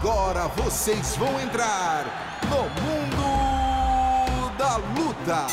Agora vocês vão entrar no Mundo da Luta.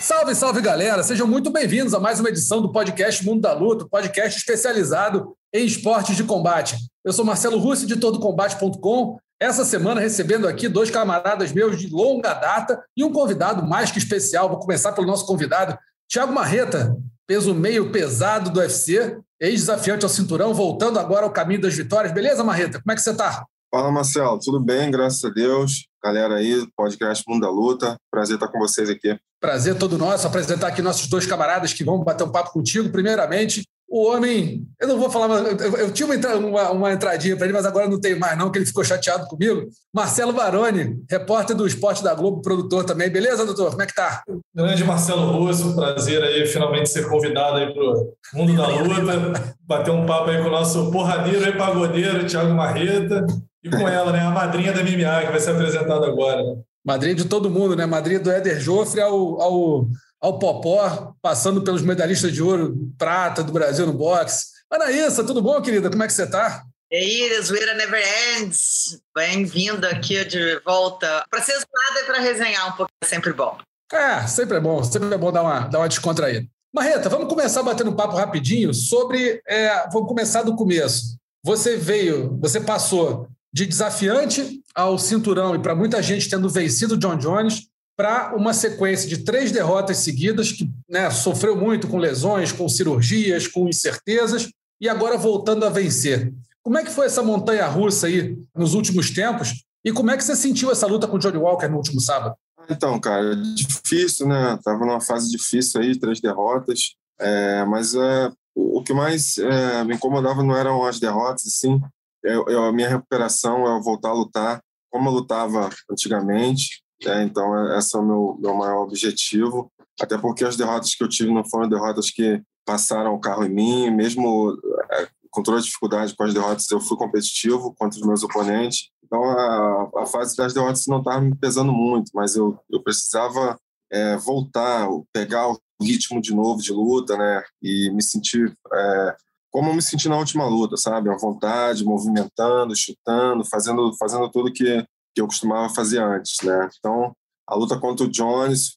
Salve, salve galera! Sejam muito bem-vindos a mais uma edição do podcast Mundo da Luta, podcast especializado em esportes de combate. Eu sou Marcelo Russo de todocombate.com. Essa semana recebendo aqui dois camaradas meus de longa data e um convidado mais que especial. Vou começar pelo nosso convidado, Thiago Marreta, peso meio pesado do UFC, ex-desafiante ao cinturão, voltando agora ao caminho das vitórias. Beleza, Marreta? Como é que você está? Fala, Marcelo. Tudo bem? Graças a Deus. Galera aí, podcast Mundo da Luta. Prazer estar com vocês aqui. Prazer todo nosso apresentar aqui nossos dois camaradas que vão bater um papo contigo. Primeiramente, o homem, eu não vou falar, eu, eu tinha uma, uma, uma entradinha para ele, mas agora não tenho mais, não, que ele ficou chateado comigo. Marcelo Baroni, repórter do Esporte da Globo, produtor também. Beleza, doutor? Como é que tá? Grande Marcelo Russo, prazer aí finalmente ser convidado aí pro mundo da luta, bater um papo aí com o nosso porradeiro e pagodeiro, Thiago Marreta, e com ela, né, a madrinha da MMA, que vai ser apresentada agora. Madrinha de todo mundo, né? Madrinha do Éder Joffre ao, ao ao Popó, passando pelos medalhistas de ouro, prata do Brasil no boxe. Anaísa, tudo bom, querida? Como é que você está? E aí, a zoeira never ends. Bem-vindo aqui de volta. Para ser zoada e para resenhar um pouco é sempre bom. É, sempre é bom. Sempre é bom dar uma, dar uma descontraída. Marreta, vamos começar batendo um papo rapidinho sobre... É, vamos começar do começo. Você veio, você passou de desafiante ao cinturão e para muita gente tendo vencido John Jones, para uma sequência de três derrotas seguidas, que né, sofreu muito com lesões, com cirurgias, com incertezas, e agora voltando a vencer. Como é que foi essa montanha russa aí nos últimos tempos? E como é que você sentiu essa luta com o Johnny Walker no último sábado? Então, cara, difícil, né? Tava numa fase difícil aí, três derrotas. É, mas é, o que mais é, me incomodava não eram as derrotas, sim. Eu, eu, a minha recuperação é voltar a lutar como eu lutava antigamente. É, então, esse é o meu, meu maior objetivo. Até porque as derrotas que eu tive não foram derrotas que passaram o carro em mim, mesmo é, com toda a dificuldade com as derrotas, eu fui competitivo contra os meus oponentes. Então, a, a fase das derrotas não estava me pesando muito, mas eu, eu precisava é, voltar, pegar o ritmo de novo de luta, né? E me sentir é, como eu me senti na última luta, sabe? À vontade, movimentando, chutando, fazendo, fazendo tudo que, que eu costumava fazer antes, né? Então, a luta contra o Jones,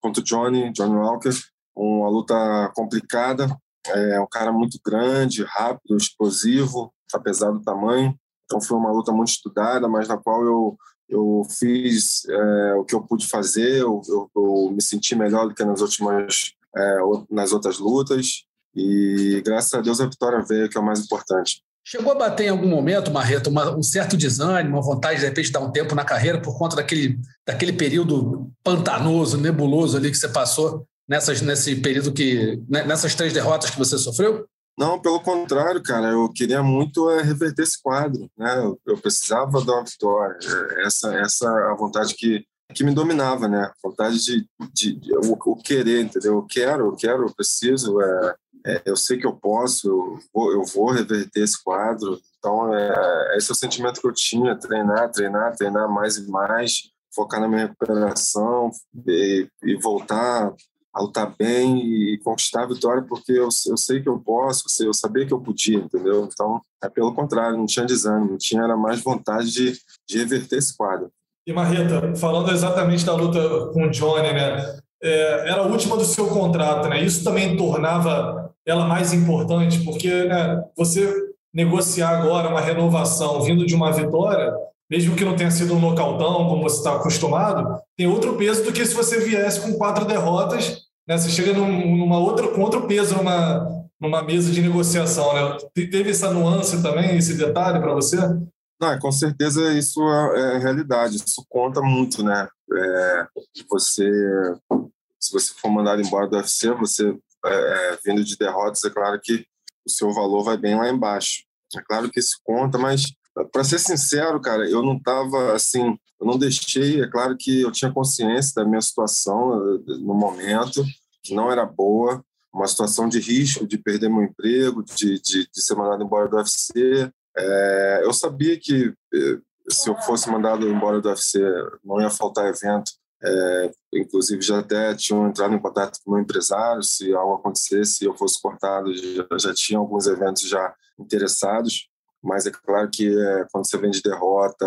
contra o Johnny, Johnny Walker, uma luta complicada, é um cara muito grande, rápido, explosivo, apesar do tamanho. Então foi uma luta muito estudada, mas na qual eu eu fiz é, o que eu pude fazer, eu, eu, eu, me senti melhor do que nas últimas é, nas outras lutas e graças a Deus a vitória veio, que é o mais importante. Chegou a bater em algum momento, Marreto, uma, um certo desânimo, uma vontade de repente de dar um tempo na carreira por conta daquele, daquele período pantanoso, nebuloso ali que você passou nessas, nesse período que. Né, nessas três derrotas que você sofreu? Não, pelo contrário, cara, eu queria muito é, reverter esse quadro, né? Eu, eu precisava dar uma vitória. Essa, essa é a vontade que, que me dominava, né? A vontade de, de, de o, o, querer, entendeu? Eu quero, eu quero, eu preciso. É, é, eu sei que eu posso, eu vou, eu vou reverter esse quadro. Então, é, esse é o sentimento que eu tinha: treinar, treinar, treinar mais e mais, focar na minha recuperação e, e voltar a lutar bem e conquistar a vitória, porque eu, eu sei que eu posso, eu sabia que eu podia, entendeu? Então, é pelo contrário, não tinha desânimo, tinha era mais vontade de, de reverter esse quadro. E Marreta, falando exatamente da luta com o Johnny, né? É, era a última do seu contrato, né? Isso também tornava ela mais importante, porque né, você negociar agora uma renovação vindo de uma vitória, mesmo que não tenha sido um nocautão, como você está acostumado, tem outro peso do que se você viesse com quatro derrotas, né? Você chega num, numa outra, com outro peso numa, numa mesa de negociação, né? Teve essa nuance também, esse detalhe para você? Não, com certeza isso é, é realidade, isso conta muito, né? É, você, se você for mandado embora do UFC, você é, é, vindo de derrotas, é claro que o seu valor vai bem lá embaixo. É claro que isso conta, mas para ser sincero, cara, eu não estava assim, eu não deixei. É claro que eu tinha consciência da minha situação no momento, que não era boa, uma situação de risco de perder meu emprego, de, de, de ser mandado embora do UFC. É, eu sabia que eh, se eu fosse mandado embora do UFC, não ia faltar evento é, inclusive, já até tinham entrado em contato com o meu empresário, se algo acontecesse, eu fosse cortado, já, já tinha alguns eventos já interessados. mas é claro que é, quando você vem de derrota,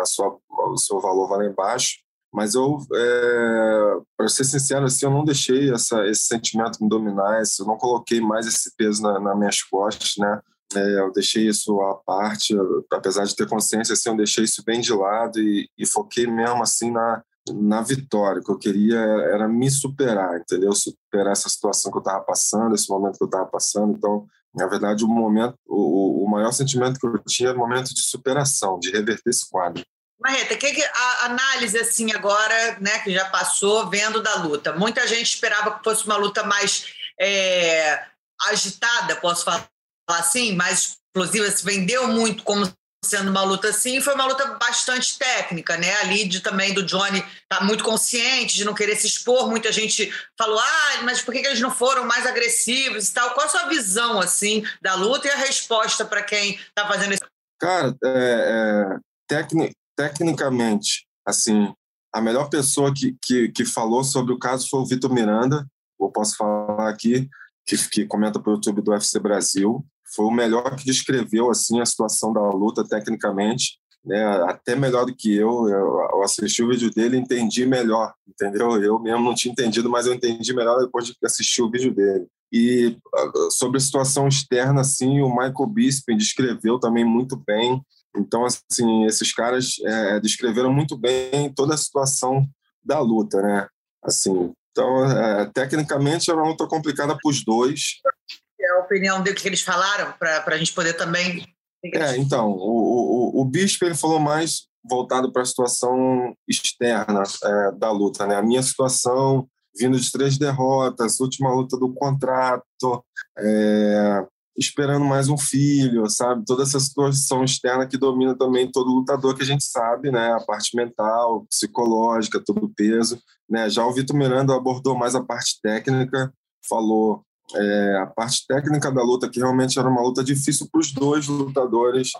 a sua, o seu valor vai lá embaixo. Mas eu, é, para ser sincero, assim, eu não deixei essa, esse sentimento me dominar, eu não coloquei mais esse peso na, nas minhas costas, né? É, eu deixei isso à parte, apesar de ter consciência, assim, eu deixei isso bem de lado e, e foquei mesmo assim na, na vitória. O que eu queria era me superar, entendeu? Superar essa situação que eu estava passando, esse momento que eu estava passando. Então, na verdade, o momento, o, o maior sentimento que eu tinha era o momento de superação, de reverter esse quadro. Marreta, que, que a análise assim agora, né, que já passou, vendo da luta? Muita gente esperava que fosse uma luta mais é, agitada, posso falar assim, mais explosiva, se vendeu muito como sendo uma luta assim, foi uma luta bastante técnica, né? Ali de, também do Johnny tá muito consciente de não querer se expor. Muita gente falou, ah, mas por que, que eles não foram mais agressivos e tal? Qual a sua visão, assim, da luta e a resposta para quem tá fazendo isso? Cara, é, é, tecni tecnicamente, assim, a melhor pessoa que, que, que falou sobre o caso foi o Vitor Miranda, eu posso falar aqui, que, que comenta para o YouTube do UFC Brasil foi o melhor que descreveu assim a situação da luta tecnicamente, né? Até melhor do que eu. Eu assisti o vídeo dele, e entendi melhor, entendeu? Eu mesmo não tinha entendido, mas eu entendi melhor depois de assistir o vídeo dele. E ah, sobre a situação externa, assim, o Michael Bisping descreveu também muito bem. Então, assim, esses caras é, descreveram muito bem toda a situação da luta, né? Assim, então, é, tecnicamente, era uma luta complicada para os dois a opinião dele, que eles falaram, para a gente poder também. É, então, o, o, o Bispo ele falou mais voltado para a situação externa é, da luta, né? A minha situação, vindo de três derrotas, última luta do contrato, é, esperando mais um filho, sabe? Toda essa situação externa que domina também todo lutador que a gente sabe, né? A parte mental, psicológica, todo o peso, né? Já o Vitor Miranda abordou mais a parte técnica, falou é, a parte técnica da luta, que realmente era uma luta difícil para os dois lutadores,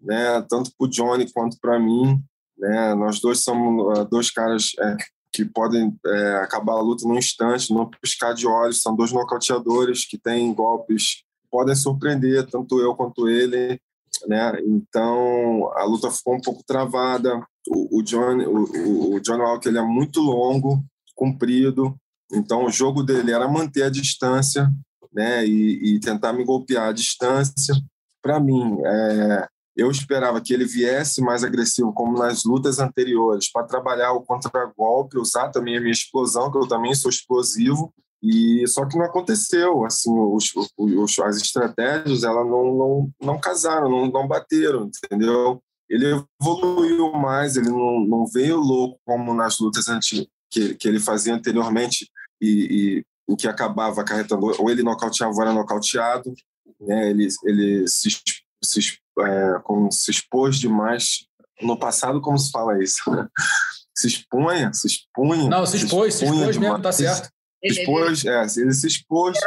né, tanto para o Johnny quanto para mim. Né, nós dois somos uh, dois caras é, que podem é, acabar a luta num instante, num piscar de olhos. São dois nocauteadores que têm golpes podem surpreender, tanto eu quanto ele. Né? Então a luta ficou um pouco travada. O, o John, o, o John Walker ele é muito longo, comprido, então, o jogo dele era manter a distância né, e, e tentar me golpear à distância. Para mim, é, eu esperava que ele viesse mais agressivo, como nas lutas anteriores, para trabalhar o contragolpe, usar também a minha explosão, que eu também sou explosivo. E só que não aconteceu, assim, os, os, as estratégias ela não, não, não casaram, não, não bateram, entendeu? Ele evoluiu mais, ele não, não veio louco como nas lutas antigas que, que ele fazia anteriormente e, e o que acabava acarretando ou ele nocauteava ou era nocauteado, né? ele, ele se, se, é, como se expôs demais. No passado, como se fala isso? se expunha, se expunha. Não, se expôs, se, expôs demais, mesmo, tá certo. Se expôs, é, ele se expôs.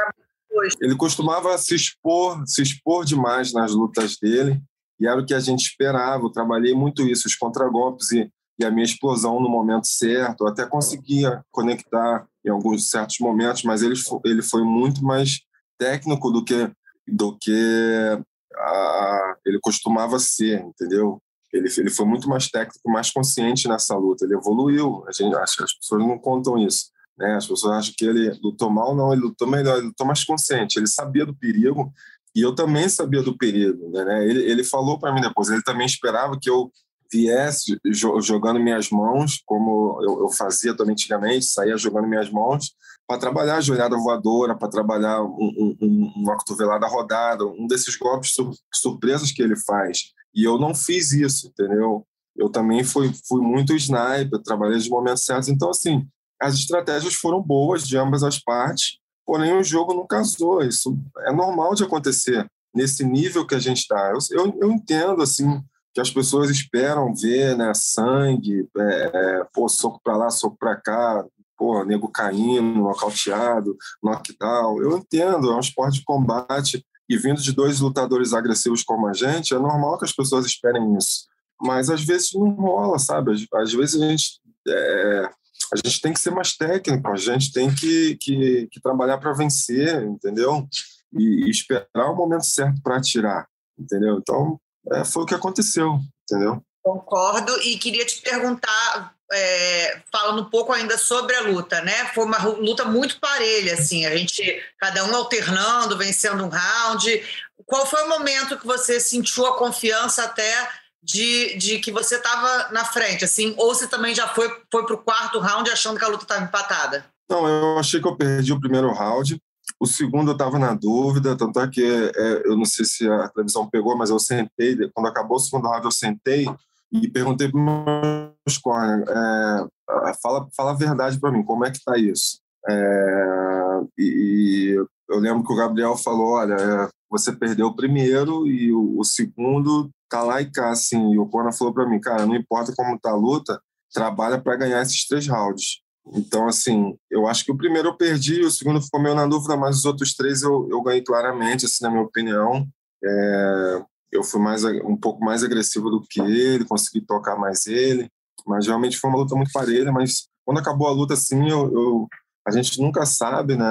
Ele costumava se expor, se expor demais nas lutas dele, e era o que a gente esperava. Eu trabalhei muito isso, os contragolpes e e a minha explosão no momento certo. Eu até conseguia conectar em alguns certos momentos, mas ele, ele foi muito mais técnico do que do que a, ele costumava ser, entendeu? Ele, ele foi muito mais técnico, mais consciente nessa luta. Ele evoluiu. A gente acha as pessoas não contam isso. Né? As pessoas acham que ele lutou mal, não. Ele lutou melhor. Ele lutou mais consciente. Ele sabia do perigo e eu também sabia do perigo. Né? Ele, ele falou para mim depois. Ele também esperava que eu viesse jogando minhas mãos, como eu, eu fazia também antigamente, saía jogando minhas mãos, para trabalhar a joelhada voadora, para trabalhar um, um, uma cotovelada rodada, um desses golpes sur surpresas que ele faz. E eu não fiz isso, entendeu? Eu também fui, fui muito sniper, trabalhei nos momentos certos. Então, assim, as estratégias foram boas de ambas as partes, porém o jogo não casou. Isso é normal de acontecer nesse nível que a gente está. Eu, eu, eu entendo, assim, que as pessoas esperam ver, né? Sangue, é, é pô, soco para lá, soco para cá, pô, nego caindo, nocauteado, knockdown. Eu entendo, é um esporte de combate e vindo de dois lutadores agressivos como a gente, é normal que as pessoas esperem isso. Mas às vezes não rola, sabe? Às, às vezes a gente, é, a gente tem que ser mais técnico, a gente tem que, que, que trabalhar para vencer, entendeu? E, e esperar o momento certo para atirar entendeu? Então, é, foi o que aconteceu, entendeu? Concordo e queria te perguntar, é, falando um pouco ainda sobre a luta, né? Foi uma luta muito parelha, assim, a gente, cada um alternando, vencendo um round. Qual foi o momento que você sentiu a confiança até de, de que você estava na frente, assim, ou você também já foi, foi para o quarto round achando que a luta estava empatada? Não, eu achei que eu perdi o primeiro round. O segundo eu estava na dúvida, tanto é que é, eu não sei se a televisão pegou, mas eu sentei, quando acabou o segundo round eu sentei e perguntei para meus corner, é, fala, fala a verdade para mim, como é que está isso? É, e, e, eu lembro que o Gabriel falou, olha, é, você perdeu o primeiro e o, o segundo tá lá e cá, assim. E o Conor falou para mim, cara, não importa como tá a luta, trabalha para ganhar esses três rounds. Então, assim, eu acho que o primeiro eu perdi, o segundo ficou meio na dúvida, mas os outros três eu, eu ganhei claramente, assim, na minha opinião. É, eu fui mais um pouco mais agressivo do que ele, consegui tocar mais ele, mas realmente foi uma luta muito parelha. Mas quando acabou a luta, assim, eu, eu a gente nunca sabe, né?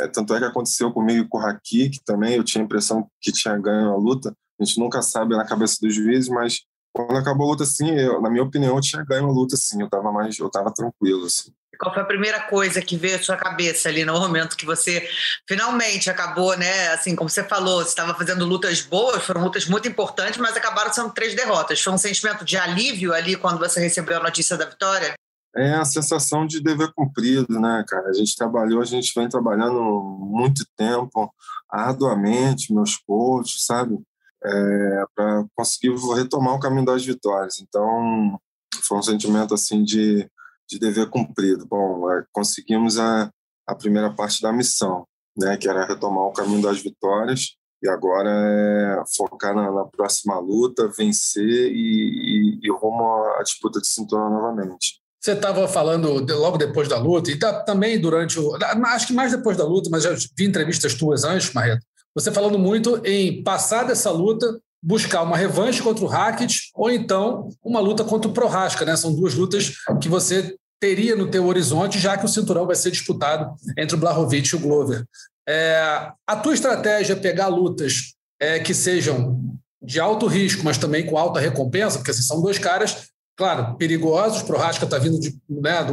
É, tanto é que aconteceu comigo e com o Haki, que também eu tinha a impressão que tinha ganho a luta. A gente nunca sabe na cabeça dos juízes, mas quando acabou a luta, assim, eu, na minha opinião, eu tinha ganho a luta, assim. Eu tava mais, eu tava tranquilo, assim. Qual foi a primeira coisa que veio à sua cabeça ali no momento que você finalmente acabou, né? Assim, como você falou, você estava fazendo lutas boas, foram lutas muito importantes, mas acabaram sendo três derrotas. Foi um sentimento de alívio ali quando você recebeu a notícia da vitória? É a sensação de dever cumprido, né, cara? A gente trabalhou, a gente vem trabalhando muito tempo, arduamente, meus coaches, sabe? É, para conseguir retomar o caminho das vitórias. Então, foi um sentimento assim de, de dever cumprido. Bom, é, conseguimos a, a primeira parte da missão, né, que era retomar o caminho das vitórias e agora é focar na, na próxima luta, vencer e, e, e rumo à disputa de cinturão novamente. Você estava falando logo depois da luta, e tá, também durante o. Acho que mais depois da luta, mas já vi entrevistas tuas antes, Marreto. Você falando muito em passar dessa luta, buscar uma revanche contra o Hackett, ou então uma luta contra o Prohaska, né? São duas lutas que você teria no teu horizonte, já que o cinturão vai ser disputado entre o Blahovic e o Glover. É, a tua estratégia é pegar lutas é, que sejam de alto risco, mas também com alta recompensa, porque assim, são dois caras claro, perigosos. O Prohaska está vindo de, né, de,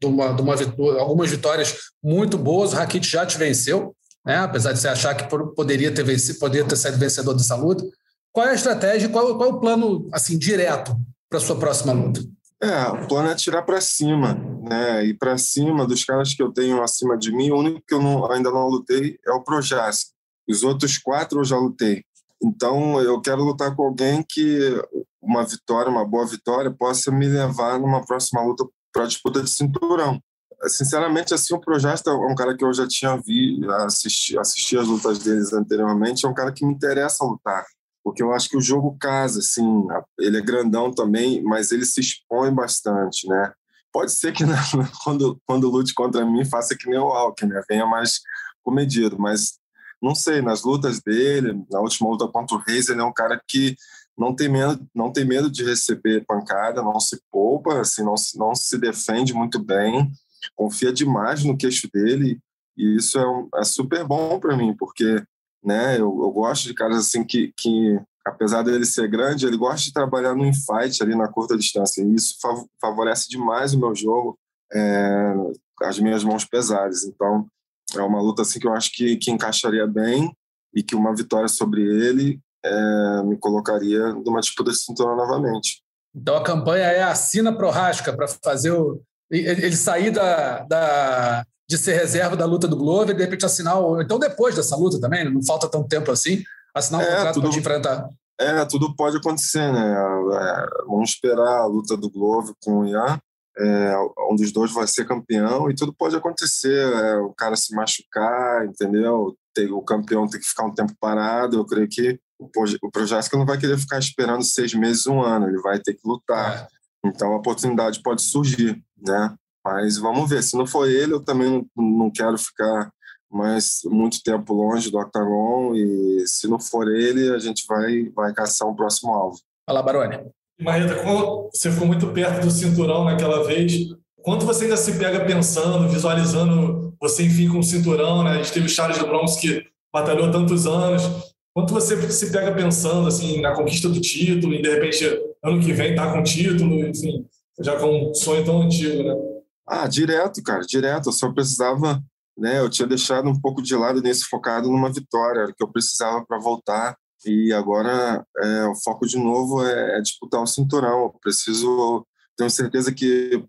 de, uma, de uma, algumas vitórias muito boas. O Rakit já te venceu, né, apesar de você achar que poderia ter, vencido, poderia ter sido vencedor dessa luta. Qual é a estratégia? Qual, qual é o plano assim direto para sua próxima luta? É, o plano é tirar para cima, né? E para cima dos caras que eu tenho acima de mim, o único que eu não, ainda não lutei é o Projask. Os outros quatro eu já lutei. Então eu quero lutar com alguém que uma vitória, uma boa vitória, possa me levar numa próxima luta para a disputa de cinturão. Sinceramente, assim, o Projasta é um cara que eu já tinha visto, assisti, assisti as lutas deles anteriormente, é um cara que me interessa lutar, porque eu acho que o jogo casa, assim, ele é grandão também, mas ele se expõe bastante, né? Pode ser que quando, quando lute contra mim faça que nem o Alckmin, né? venha mais comedido, mas não sei, nas lutas dele, na última luta contra o Reis, ele é um cara que não tem medo, não tem medo de receber pancada, não se poupa, assim, não, não se defende muito bem, confia demais no queixo dele e isso é, um, é super bom para mim, porque né, eu, eu, gosto de caras assim que, que, apesar dele ser grande, ele gosta de trabalhar no infight ali na curta distância e isso favorece demais o meu jogo, é, as minhas mãos pesadas. Então, é uma luta assim que eu acho que, que encaixaria bem e que uma vitória sobre ele é, me colocaria numa disputa de cinturão novamente. Então a campanha é assina Prorasca para fazer o, ele sair da, da, de ser reserva da luta do Glover e de repente assinar, o, então depois dessa luta também, não falta tanto tempo assim, assinar um é, contrato para te enfrentar. É, tudo pode acontecer, né? É, vamos esperar a luta do Glover com o Ian. É, um dos dois vai ser campeão e tudo pode acontecer. É, o cara se machucar, entendeu? Tem, o campeão tem que ficar um tempo parado. Eu creio que o Projásica não vai querer ficar esperando seis meses, um ano, ele vai ter que lutar. É. Então a oportunidade pode surgir, né? Mas vamos ver. Se não for ele, eu também não, quero ficar mais muito tempo longe do octagon e se não for ele, a gente vai vai caçar um próximo alvo. Fala, Baroni. Marreta, você ficou muito perto do cinturão naquela vez, quanto você ainda se pega pensando, visualizando você enfim com o cinturão, né? A gente teve o Charles do Bronx que batalhou tantos anos Quanto você se pega pensando assim na conquista do título e de repente ano que vem tá com título, enfim, já com um sonho tão antigo, né? Ah, direto, cara, direto. Eu só precisava, né? Eu tinha deixado um pouco de lado nesse focado numa vitória, que eu precisava para voltar. E agora é, o foco de novo é, é, disputar o cinturão. Eu preciso, tenho certeza que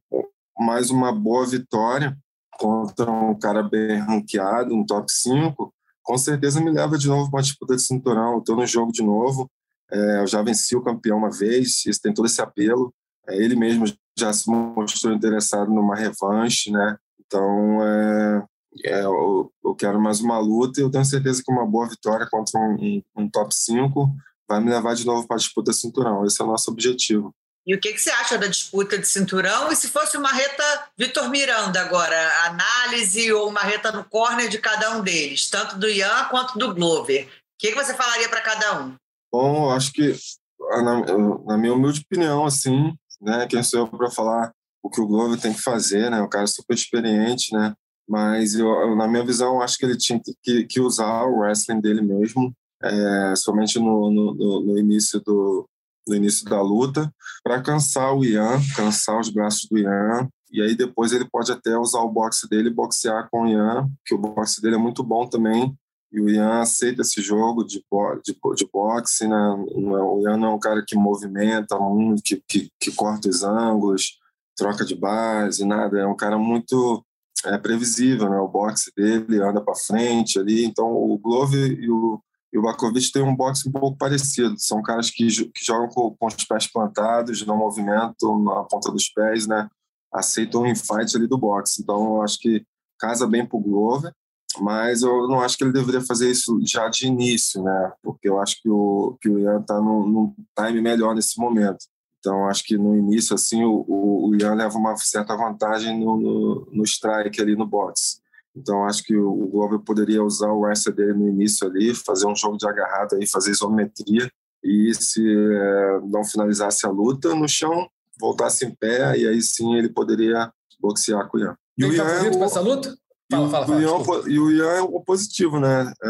mais uma boa vitória contra um cara bem ranqueado, um top 5, com certeza me leva de novo para uma disputa de cinturão. Estou no jogo de novo. É, eu já venci o campeão uma vez, isso tem todo esse apelo. É, ele mesmo já se mostrou interessado numa revanche, né? Então, é, é, eu, eu, quero mais uma luta e eu tenho certeza que uma boa vitória contra um, um, um top 5 vai me levar de novo para a disputa cinturão. Esse é o nosso objetivo. E o que, que você acha da disputa de cinturão? E se fosse uma reta Vitor Miranda agora, análise ou uma reta no corner de cada um deles, tanto do Ian quanto do Glover. O que, que você falaria para cada um? Bom, acho que, na, na minha humilde opinião, assim, né? Quem sou eu para falar o que o Glover tem que fazer, né? O cara é super experiente, né? Mas eu, na minha visão, acho que ele tinha que, que usar o wrestling dele mesmo, é, somente no, no, no, início do no início da luta, para cansar o Ian, cansar os braços do Ian, e aí depois ele pode até usar o boxe dele e boxear com o Ian, que o boxe dele é muito bom também, e o Ian aceita esse jogo de, de, de boxe, né? O Ian não é um cara que movimenta muito, que, que, que corta os ângulos, troca de base, nada. É um cara muito é, previsível, né? O boxe dele anda para frente ali. Então, o Glover e o, e o Bakovic têm um boxe um pouco parecido. São caras que, que jogam com, com, os pés plantados, não movimentam na ponta dos pés, né? Aceitam o infight ali do boxe. Então, eu acho que casa bem para o Glover mas eu não acho que ele deveria fazer isso já de início, né? Porque eu acho que o, que o Ian está num, num time melhor nesse momento. Então, acho que no início, assim, o, o, Ian leva uma certa vantagem no, no, no strike ali no box. Então, acho que o, o Glover poderia usar o wrestler dele no início ali, fazer um jogo de agarrado aí, fazer isometria e se é, não finalizasse a luta no chão, voltasse em pé e aí sim ele poderia boxear com o Ian. E o Ian é o... essa luta? Fala, fala, fala, Ian, e o Ian é o positivo, né? É,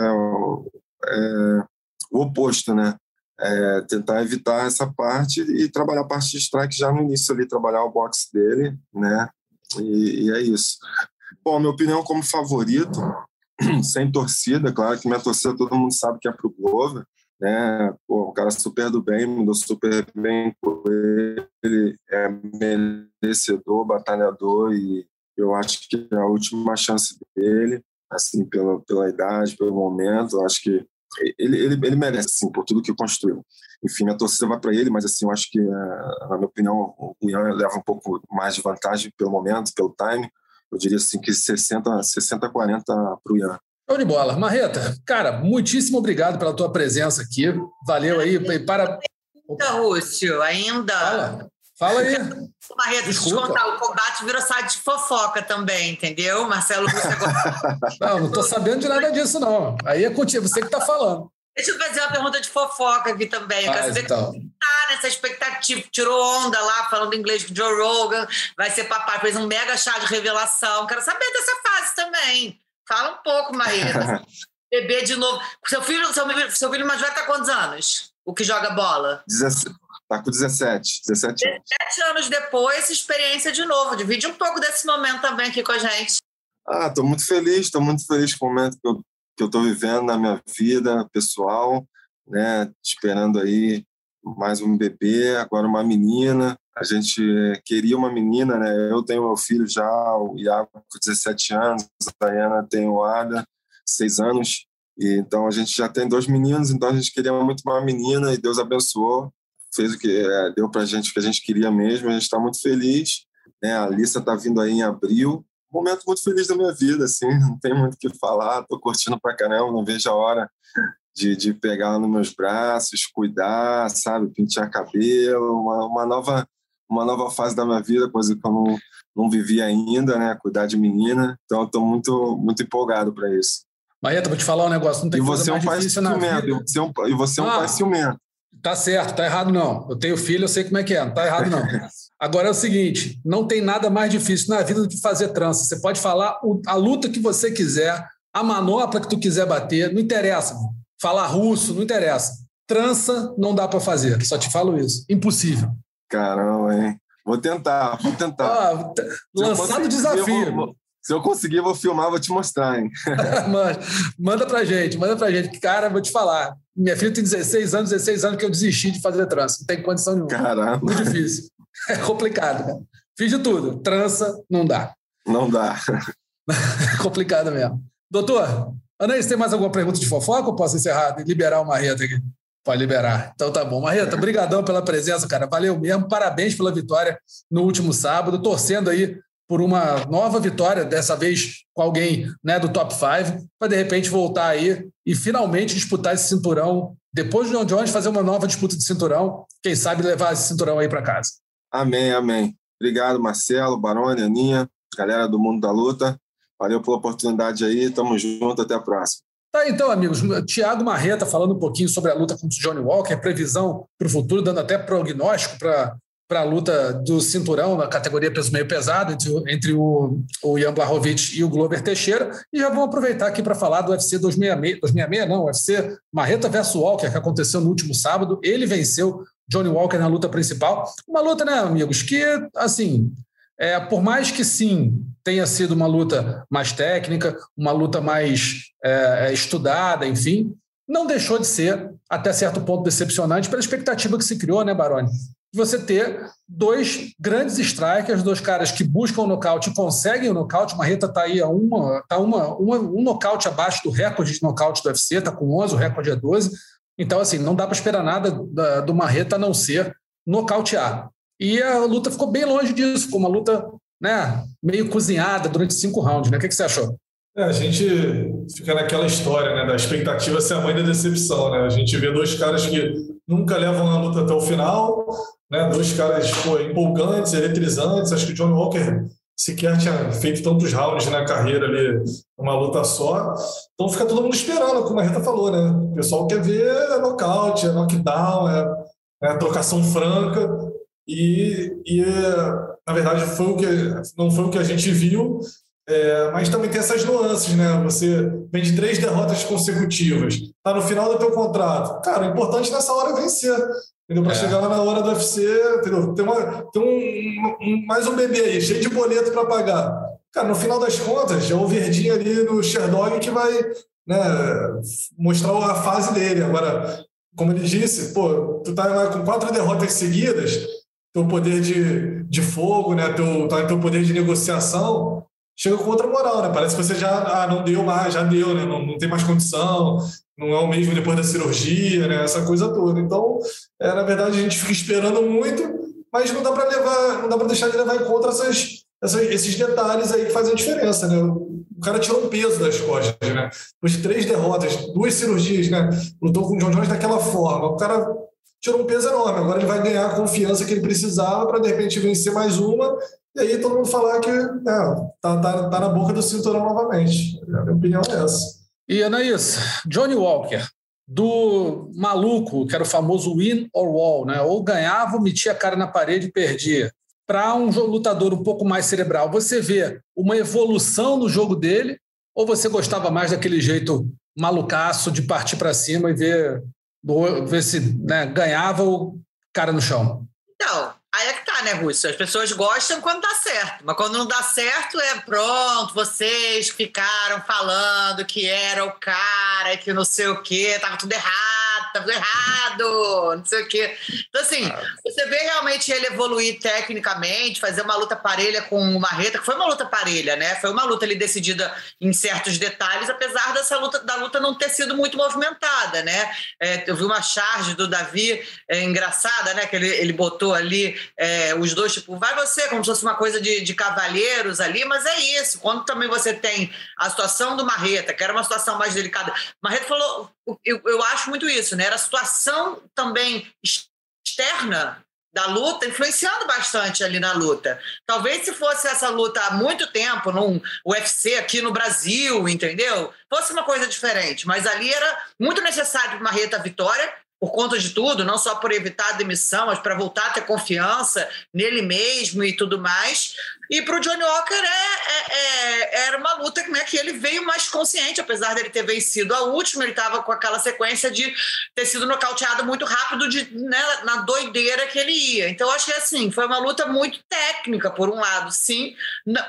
é, o oposto, né? É tentar evitar essa parte e trabalhar a parte de strike já no início ali, trabalhar o boxe dele, né? E, e é isso. Bom, minha opinião como favorito, sem torcida, claro que minha torcida todo mundo sabe que é pro Glover, né? Pô, um cara super do bem, mudou super bem com ele, é merecedor, batalhador e eu acho que é a última chance dele, assim, pela, pela idade, pelo momento, eu acho que ele, ele, ele merece, assim, por tudo que construiu. Enfim, a torcida vai para ele, mas, assim, eu acho que, eh, na minha opinião, o Ian leva um pouco mais de vantagem pelo momento, pelo time. Eu diria, assim, que 60, 60 40 para o Ian. Show de bola. Marreta, cara, muitíssimo obrigado pela tua presença aqui. Valeu aí. Para... Ainda, Rússio, ainda. Fala. Fala aí. Marreta, deixa eu te contar, o combate virou site de fofoca também, entendeu? Marcelo você agora. não, não estou sabendo de nada disso, não. Aí é contigo, você que está falando. Deixa eu fazer uma pergunta de fofoca aqui também. Eu quero saber então. que tá nessa expectativa. Tirou onda lá, falando inglês com o Joe Rogan, vai ser papai, fez um mega chá de revelação. Quero saber dessa fase também. Fala um pouco, Marreta. Bebê de novo. Seu filho, seu, seu filho mais velho está quantos anos? O que joga bola? 17. Tá com 17, 17 anos. 17 anos depois, experiência de novo. Divide um pouco desse momento também aqui com a gente. Ah, estou muito feliz, estou muito feliz com o momento que eu que eu estou vivendo na minha vida pessoal, né? Esperando aí mais um bebê, agora uma menina. A gente queria uma menina, né? Eu tenho meu filho já, o Iago, com 17 anos, a Diana tem o Ada, 6 anos. E, então a gente já tem dois meninos, então a gente queria muito uma menina e Deus abençoou fez o que é, deu para a gente o que a gente queria mesmo. A gente está muito feliz. Né? A Alissa está vindo aí em abril. Um momento muito feliz da minha vida, assim, não tem muito o que falar. Estou curtindo para caramba, não vejo a hora de, de pegar ela nos meus braços, cuidar, sabe, pentear cabelo, uma, uma nova uma nova fase da minha vida, coisa que eu não, não vivi ainda, né? Cuidar de menina. Então, tô muito, muito empolgado para isso. Maeta, vou te falar um negócio. Não tem e você é um pai ciumento. E você é um, e você é um ah, pai ciumento. Tá certo, tá errado não. Eu tenho filho, eu sei como é que é, não tá errado não. Agora é o seguinte, não tem nada mais difícil na vida do que fazer trança. Você pode falar a luta que você quiser, a manopla que tu quiser bater, não interessa. falar russo, não interessa. Trança não dá para fazer, só te falo isso. Impossível. Caramba, hein? Vou tentar, vou tentar. Ah, lançado o desafio. Vou, se eu conseguir, vou filmar, vou te mostrar, hein? manda, manda pra gente, manda pra gente. Cara, vou te falar. Minha filha tem 16 anos, 16 anos que eu desisti de fazer trança. Não tem condição nenhuma. Caramba. Muito difícil. É complicado, cara. Fiz de tudo. Trança, não dá. Não dá. É complicado mesmo. Doutor, Anaís, tem mais alguma pergunta de fofoca ou posso encerrar e liberar o Marreta aqui? Pode liberar. Então tá bom. Marreta, brigadão pela presença, cara. Valeu mesmo. Parabéns pela vitória no último sábado. Torcendo aí por uma nova vitória, dessa vez com alguém né, do top 5, para de repente voltar aí e finalmente disputar esse cinturão. Depois de onde onde fazer uma nova disputa de cinturão, quem sabe levar esse cinturão aí para casa. Amém, amém. Obrigado, Marcelo, Barone, Aninha, galera do Mundo da Luta. Valeu pela oportunidade aí, tamo junto, até a próxima. Tá, então, amigos, Tiago Marreta falando um pouquinho sobre a luta contra o Johnny Walker, previsão para o futuro, dando até prognóstico para para a luta do cinturão na categoria peso meio pesado entre, entre o, o Ian Blachowicz e o Glover Teixeira. E já vamos aproveitar aqui para falar do UFC 266, 266 não, UFC Marreta versus Walker, que aconteceu no último sábado. Ele venceu Johnny Walker na luta principal. Uma luta, né, amigos, que, assim, é, por mais que sim tenha sido uma luta mais técnica, uma luta mais é, estudada, enfim, não deixou de ser, até certo ponto, decepcionante pela expectativa que se criou, né, Baroni? Você ter dois grandes strikers, dois caras que buscam o nocaute e conseguem o nocaute. Marreta está aí a uma, tá uma, uma, um nocaute abaixo do recorde de nocaute do UFC, está com 11, o recorde é 12. Então, assim, não dá para esperar nada da, do Marreta a não ser nocautear. E a luta ficou bem longe disso, ficou uma luta né, meio cozinhada durante cinco rounds. Né? O que, que você achou? É, a gente fica naquela história né, da expectativa ser a mãe da decepção. Né? A gente vê dois caras que nunca levam a luta até o final, né? Dois caras pô, empolgantes, eletrizantes. Acho que o John Walker sequer tinha feito tantos rounds na carreira ali, uma luta só. Então fica todo mundo esperando, como a Rita falou, né? O pessoal quer ver nocaute, é knockdown, é, é trocação franca. E, e na verdade foi o que não foi o que a gente viu, é, mas também tem essas nuances, né? Você vem de três derrotas consecutivas, tá no final do teu contrato. Cara, o importante nessa hora é vencer. Entendeu? Para é. chegar lá na hora do UFC, entendeu? Tem, uma, tem um, um, mais um bebê aí, cheio de boleto para pagar. Cara, no final das contas, é o verdinho ali no Sherdog que vai né, mostrar a fase dele. Agora, como ele disse, pô, tu tá lá com quatro derrotas seguidas, teu poder de, de fogo, né, teu, tá, teu poder de negociação, chega com outra moral, né? Parece que você já ah, não deu mais, já deu, né? Não, não tem mais condição, não é o mesmo depois da cirurgia, né? Essa coisa toda. Então, é, na verdade, a gente fica esperando muito, mas não dá para levar, não dá para deixar de levar em conta essas, essas, esses detalhes aí que fazem a diferença, né? O cara tirou um peso das costas, né? Depois três derrotas, duas cirurgias, né? Lutou com o John Jones daquela forma. O cara tirou um peso enorme. Agora ele vai ganhar a confiança que ele precisava para de repente vencer mais uma e aí todo mundo falar que é, tá, tá, tá na boca do cinturão novamente. A minha opinião é essa. E Anaís, Johnny Walker, do maluco, que era o famoso win or wall, né? ou ganhava, metia a cara na parede e perdia, para um lutador um pouco mais cerebral, você vê uma evolução no jogo dele ou você gostava mais daquele jeito malucaço de partir para cima e ver, ver se né, ganhava o cara no chão? Não, Aí é que tá, né, Russo? As pessoas gostam quando dá certo, mas quando não dá certo é pronto, vocês ficaram falando que era o cara, que não sei o quê, tava tudo errado, tudo errado, não sei o quê. Então, assim, você vê realmente ele evoluir tecnicamente, fazer uma luta parelha com o Marreta, que foi uma luta parelha, né? Foi uma luta ali decidida em certos detalhes, apesar dessa luta, da luta não ter sido muito movimentada, né? É, eu vi uma charge do Davi é, engraçada, né? Que ele, ele botou ali é, os dois, tipo, vai você, como se fosse uma coisa de, de cavalheiros ali, mas é isso. Quando também você tem a situação do Marreta, que era uma situação mais delicada, Marreta falou, eu, eu acho muito isso, né? Era a situação também externa da luta, influenciando bastante ali na luta. Talvez se fosse essa luta há muito tempo, num UFC aqui no Brasil, entendeu? Fosse uma coisa diferente, mas ali era muito necessário para Marreta vitória, por conta de tudo, não só por evitar a demissão, mas para voltar a ter confiança nele mesmo e tudo mais. E para o Johnny Walker é, é, é, era uma luta né, que ele veio mais consciente, apesar dele ter vencido a última, ele estava com aquela sequência de ter sido nocauteado muito rápido de, né, na doideira que ele ia. Então, acho que assim, foi uma luta muito técnica, por um lado, sim.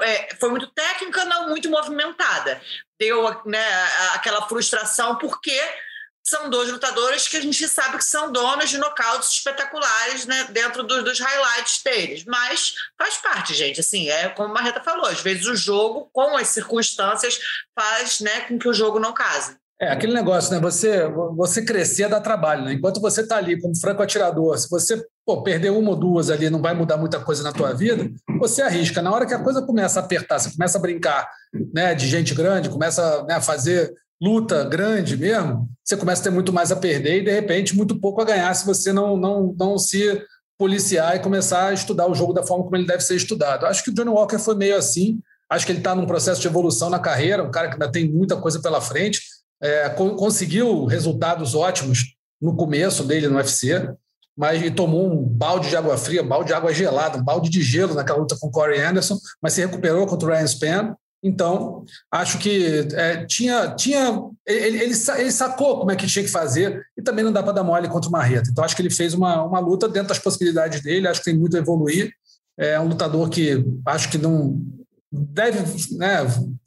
É, foi muito técnica, não muito movimentada. Deu né, aquela frustração, porque são dois lutadores que a gente sabe que são donos de nocautes espetaculares né, dentro dos, dos highlights deles. Mas faz parte, gente. Assim, é como a Marreta falou, às vezes o jogo, com as circunstâncias, faz né, com que o jogo não case. É, aquele negócio, né? Você, você crescer dá trabalho, né? Enquanto você está ali como franco atirador, se você pô, perder uma ou duas ali, não vai mudar muita coisa na tua vida, você arrisca. Na hora que a coisa começa a apertar, você começa a brincar né, de gente grande, começa né, a fazer luta grande mesmo, você começa a ter muito mais a perder e, de repente, muito pouco a ganhar se você não, não, não se policiar e começar a estudar o jogo da forma como ele deve ser estudado. Acho que o Johnny Walker foi meio assim. Acho que ele está num processo de evolução na carreira, um cara que ainda tem muita coisa pela frente. É, conseguiu resultados ótimos no começo dele no UFC, mas tomou um balde de água fria, um balde de água gelada, um balde de gelo naquela luta com o Corey Anderson, mas se recuperou contra o Ryan Spann então, acho que é, tinha. tinha ele, ele, ele, sacou como é que tinha que fazer e também não dá para dar mole contra o Marreta. Então, acho que ele fez uma, uma luta dentro das possibilidades dele, acho que tem muito a evoluir. É um lutador que acho que não deve né,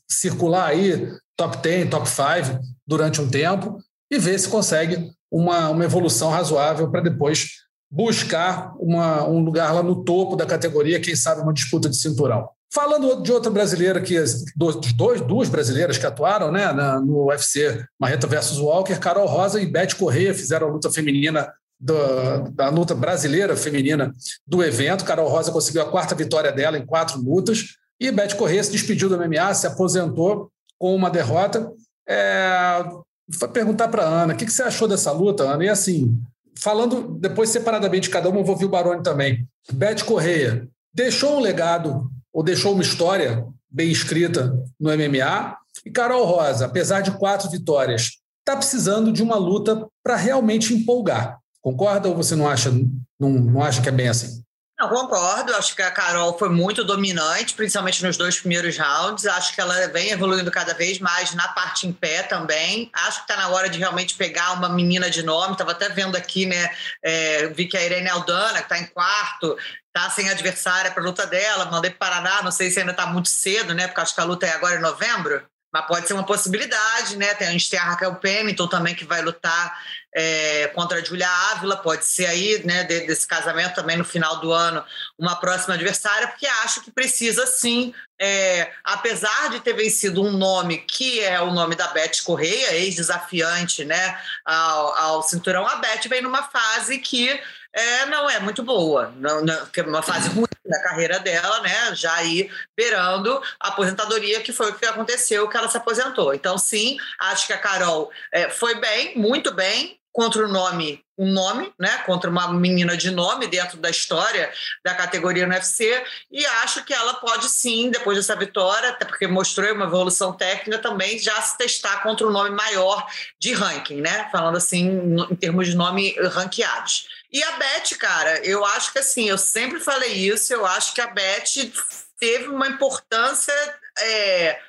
circular aí top 10, top 5 durante um tempo e ver se consegue uma, uma evolução razoável para depois buscar uma, um lugar lá no topo da categoria, quem sabe uma disputa de cinturão. Falando de outra brasileira, que dois, duas brasileiras que atuaram né, na, no UFC Marreta versus Walker, Carol Rosa e Beth Correia fizeram a luta feminina do, da luta brasileira feminina do evento. Carol Rosa conseguiu a quarta vitória dela em quatro lutas e Beth Correia se despediu do MMA, se aposentou com uma derrota. É, vou perguntar para Ana, o que, que você achou dessa luta, Ana? E assim, falando depois separadamente de cada uma, eu vou ouvir o Baroni também. Beth Correia deixou um legado ou deixou uma história bem escrita no MMA. E Carol Rosa, apesar de quatro vitórias, está precisando de uma luta para realmente empolgar. Concorda ou você não acha, não, não acha que é bem assim? Não, concordo. Acho que a Carol foi muito dominante, principalmente nos dois primeiros rounds. Acho que ela vem evoluindo cada vez mais na parte em pé também. Acho que está na hora de realmente pegar uma menina de nome. Estava até vendo aqui, né? É, vi que a Irene Aldana, que está em quarto, tá sem adversária para a luta dela, mandei para Paraná, não sei se ainda está muito cedo, né? Porque acho que a luta é agora em novembro, mas pode ser uma possibilidade, né? Tem, a gente tem a Raquel Pennington também que vai lutar é, contra a Julia Ávila, pode ser aí, né, de, desse casamento também no final do ano, uma próxima adversária, porque acho que precisa sim, é, apesar de ter vencido um nome que é o nome da Beth Correia, ex-desafiante né, ao, ao cinturão, a Beth vem numa fase que é, não é muito boa, não, não, é uma fase ruim da carreira dela, né? Já aí beirando a aposentadoria, que foi o que aconteceu, que ela se aposentou. Então, sim, acho que a Carol é, foi bem, muito bem, contra o nome, um nome, né, contra uma menina de nome dentro da história da categoria no UFC, e acho que ela pode sim, depois dessa vitória, até porque mostrou uma evolução técnica também, já se testar contra um nome maior de ranking, né, falando assim em termos de nome ranqueados. E a Beth, cara, eu acho que assim, eu sempre falei isso, eu acho que a Beth teve uma importância é,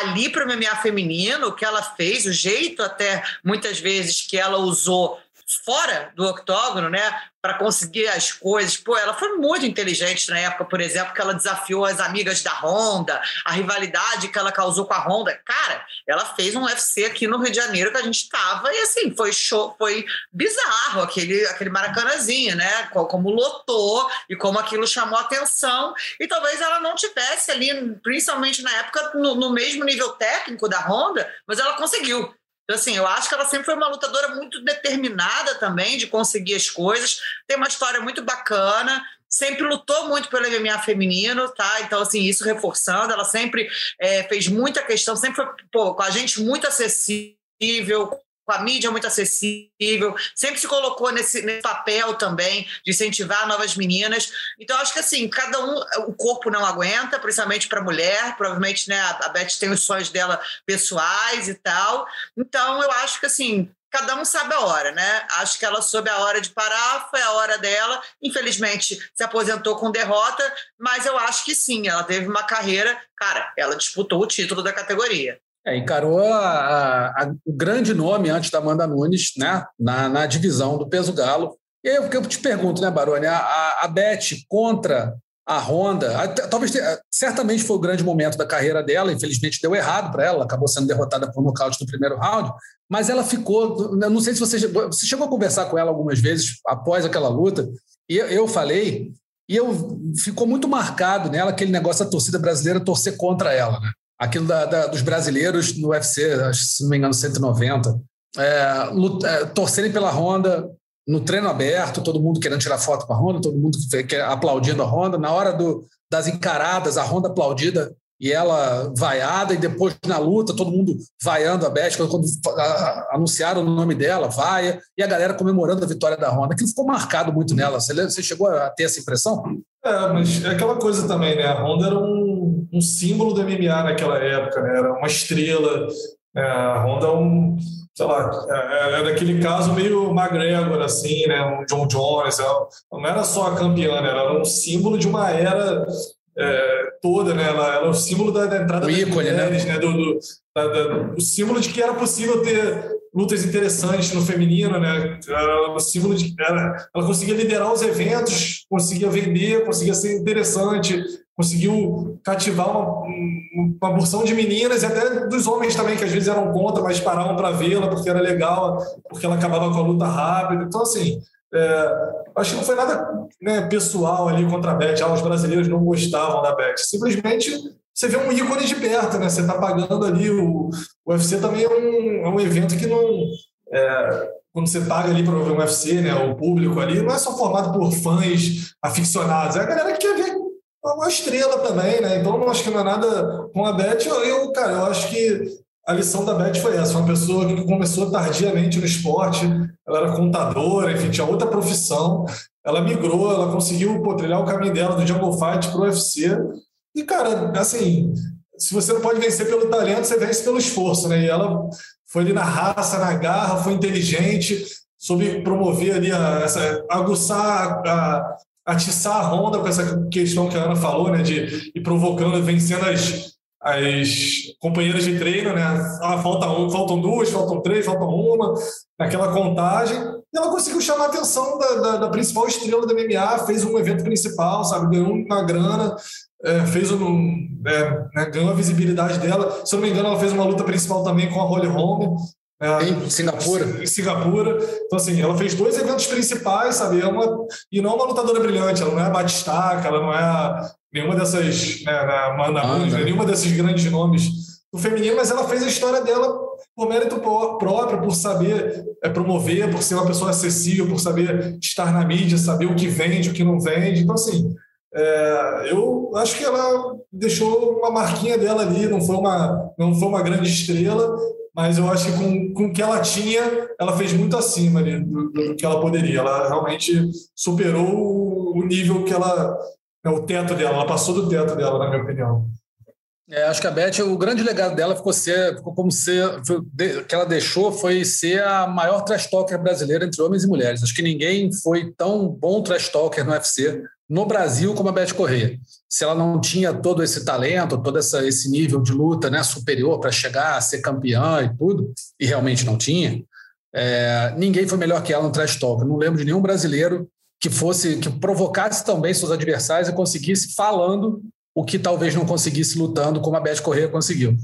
ali para o MMA feminino, o que ela fez, o jeito até muitas vezes que ela usou fora do octógono, né? Para conseguir as coisas. Pô, ela foi muito inteligente na época, por exemplo, que ela desafiou as amigas da Honda, a rivalidade que ela causou com a Honda. Cara, ela fez um UFC aqui no Rio de Janeiro que a gente estava e assim, foi show, foi bizarro aquele, aquele maracanãzinho, né? Como lotou e como aquilo chamou atenção. E talvez ela não tivesse ali, principalmente na época, no, no mesmo nível técnico da Honda, mas ela conseguiu. Então, assim, eu acho que ela sempre foi uma lutadora muito determinada também de conseguir as coisas. Tem uma história muito bacana, sempre lutou muito pelo MMA feminino, tá? Então, assim, isso reforçando, ela sempre é, fez muita questão, sempre foi pô, com a gente muito acessível, com a mídia muito acessível, sempre se colocou nesse, nesse, papel também de incentivar novas meninas. Então, acho que assim, cada um, o corpo não aguenta, principalmente para mulher, provavelmente né, a Beth tem os sonhos dela pessoais e tal. Então, eu acho que assim, cada um sabe a hora, né? Acho que ela soube a hora de parar, foi a hora dela. Infelizmente, se aposentou com derrota, mas eu acho que sim, ela teve uma carreira. Cara, ela disputou o título da categoria. É, encarou a, a, o grande nome antes da Amanda Nunes, né? Na, na divisão do peso galo. E aí eu te pergunto, né, Baroni? A, a Beth contra a Honda, talvez certamente foi o grande momento da carreira dela, infelizmente deu errado para ela, acabou sendo derrotada por nocaute no primeiro round, mas ela ficou, não sei se você, você chegou a conversar com ela algumas vezes após aquela luta, e eu falei, e eu ficou muito marcado nela aquele negócio da torcida brasileira torcer contra ela, né? Aquilo da, da, dos brasileiros no UFC, se não me engano, 190, é, é, torcerem pela Honda, no treino aberto, todo mundo querendo tirar foto com a Honda, todo mundo aplaudindo a Honda. Na hora do, das encaradas, a Honda aplaudida e ela vaiada, e depois na luta, todo mundo vaiando a Beth, quando anunciaram o nome dela, vaia, e a galera comemorando a vitória da Honda. Aquilo ficou marcado muito nela. Você, chegou a ter essa impressão? É, mas é aquela coisa também, né? A Honda era um, um símbolo do MMA naquela época, né? Era uma estrela. É, a Honda é um sei lá, é, é daquele caso meio McGregor, assim, né? Um John Jones. Ela, não era só a campeã, né? era um símbolo de uma era é, toda, né? Ela, ela é o símbolo da, da entrada o ícone, das mulheres, né? né? Do, do, da, da, o símbolo de que era possível ter lutas interessantes no feminino, né? Era o símbolo de ela, ela conseguia liderar os eventos, conseguia vender, conseguia ser interessante, conseguiu cativar uma, uma porção de meninas e até dos homens também, que às vezes eram contra, mas paravam para vê-la porque era legal, porque ela acabava com a luta rápida. Então, assim, é, acho que não foi nada né, pessoal ali contra a Beth. Ah, os brasileiros não gostavam da Beth. Simplesmente você vê um ícone de perto, né? Você está pagando ali. O, o UFC também é um, é um evento que não. É, quando você paga ali para ver um UFC, né, o público ali, não é só formado por fãs aficionados, é a galera que quer ver uma estrela também, né? Então não acho que não é nada com a Beth. Eu, eu, cara, eu acho que a lição da Beth foi essa. Uma pessoa que começou tardiamente no esporte, ela era contadora, enfim, tinha outra profissão. Ela migrou, ela conseguiu pô, trilhar o caminho dela do Jungle Fight para o UFC. E, cara, assim, se você não pode vencer pelo talento, você vence pelo esforço, né? E ela foi ali na raça, na garra, foi inteligente, soube promover ali, a, essa, aguçar a, atiçar a Honda com essa questão que a Ana falou, né, de ir provocando, vencendo as, as companheiras de treino, né? Ah, falta um, faltam duas, faltam três, faltam uma, naquela contagem. E ela conseguiu chamar a atenção da, da, da principal estrela do MMA, fez um evento principal, sabe? Ganhou uma grana, é, fez um, é, né, ganhou a visibilidade dela. Se eu não me engano, ela fez uma luta principal também com a Holly Holm. É, em Singapura. Em Singapura. Então, assim, ela fez dois eventos principais, sabe? É uma, e não é uma lutadora brilhante, ela não é a Batistaca, ela não é nenhuma dessas, né, Amanda Nunes, né, nenhuma desses grandes nomes do feminino, mas ela fez a história dela por mérito próprio, por saber é, promover, por ser uma pessoa acessível, por saber estar na mídia, saber o que vende, o que não vende. Então, assim, é, eu acho que ela deixou uma marquinha dela ali, não foi uma, não foi uma grande estrela, mas eu acho que com, com o que ela tinha, ela fez muito acima ali do, do que ela poderia. Ela realmente superou o nível que ela. É, o teto dela, ela passou do teto dela, na minha opinião. É, acho que a Beth, o grande legado dela ficou ser, ficou como ser, foi, que ela deixou foi ser a maior trash talker brasileira entre homens e mulheres. Acho que ninguém foi tão bom trash talker no UFC no Brasil como a Beth Correia. Se ela não tinha todo esse talento, todo essa, esse nível de luta né, superior para chegar a ser campeã e tudo, e realmente não tinha, é, ninguém foi melhor que ela no trash talk. Não lembro de nenhum brasileiro que fosse que provocasse também seus adversários e conseguisse falando o que talvez não conseguisse lutando como a Beth Correia conseguiu.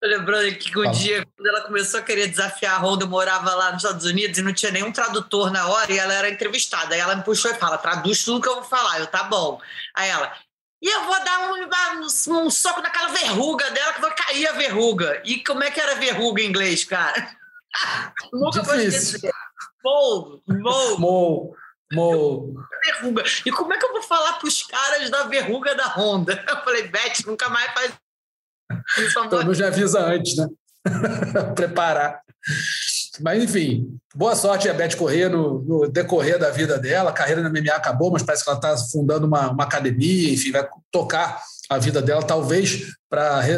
Tô lembrando que um Fala. dia, quando ela começou a querer desafiar a Honda, eu morava lá nos Estados Unidos e não tinha nenhum tradutor na hora e ela era entrevistada. Aí ela me puxou e fala: traduz tudo que eu vou falar. Eu, tá bom. Aí ela, e eu vou dar um, um, um, soco naquela verruga dela que vai cair a verruga. E como é que era verruga em inglês, cara? Nunca vou esquecer. Mole, mole. Verruga. E como é que eu vou falar para os caras da verruga da Honda? Eu falei, Beth, nunca mais faz então não já avisa antes, né? Preparar. Mas, enfim, boa sorte a Beth Corrêa no, no, decorrer da vida dela. A carreira na MMA acabou, mas parece que ela está fundando uma, uma, academia, enfim, vai tocar a vida dela, talvez para re,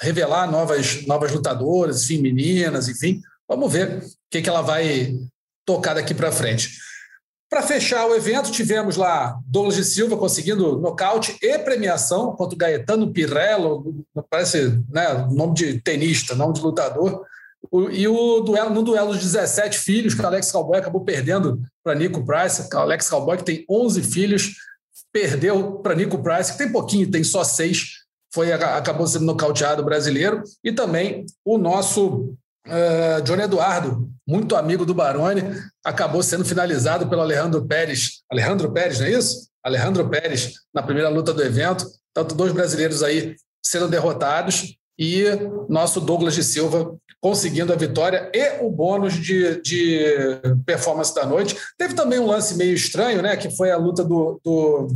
revelar novas, novas lutadoras, enfim, meninas, enfim. Vamos ver o que, que ela vai tocar daqui para frente. Para fechar o evento, tivemos lá Douglas de Silva conseguindo nocaute e premiação contra o Gaetano Pirello, parece né, nome de tenista, nome de lutador. e o duelo, no duelo dos 17 filhos, que o Alex Cowboy acabou perdendo para Nico Price. O Alex Cowboy, que tem 11 filhos, perdeu para Nico Price, que tem pouquinho, tem só seis, foi, acabou sendo nocauteado brasileiro. E também o nosso uh, Johnny Eduardo, muito amigo do Baroni, acabou sendo finalizado pelo Alejandro Pérez. Alejandro Pérez, não é isso? Alejandro Pérez, na primeira luta do evento. Tanto dois brasileiros aí sendo derrotados e nosso Douglas de Silva conseguindo a vitória e o bônus de, de performance da noite. Teve também um lance meio estranho, né? Que foi a luta do, do,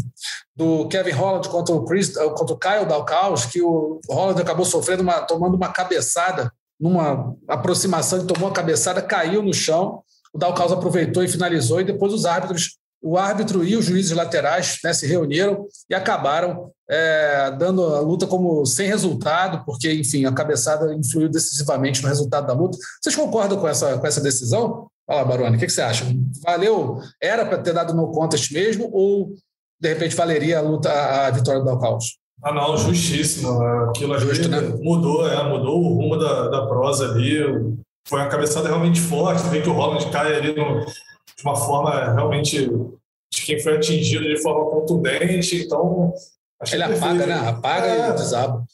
do Kevin Holland contra o, Chris, contra o Kyle Dalcaus, que o Holland acabou sofrendo uma, tomando uma cabeçada numa aproximação, ele tomou a cabeçada, caiu no chão. O Dalcaus aproveitou e finalizou, e depois os árbitros, o árbitro e os juízes laterais né, se reuniram e acabaram é, dando a luta como sem resultado, porque, enfim, a cabeçada influiu decisivamente no resultado da luta. Vocês concordam com essa, com essa decisão? Fala, Baroni, o que, que você acha? Valeu? Era para ter dado no contest mesmo ou, de repente, valeria a luta, a, vitória do Dalcaus? Ah, não, justíssimo. Aquilo ali Justo, né? mudou, é, mudou o rumo da, da prosa ali. Foi uma cabeçada realmente forte. Vê que o Holland cai ali no, de uma forma realmente de quem foi atingido de forma contundente. Então. Ele apaga, né? Apaga é, e desaba.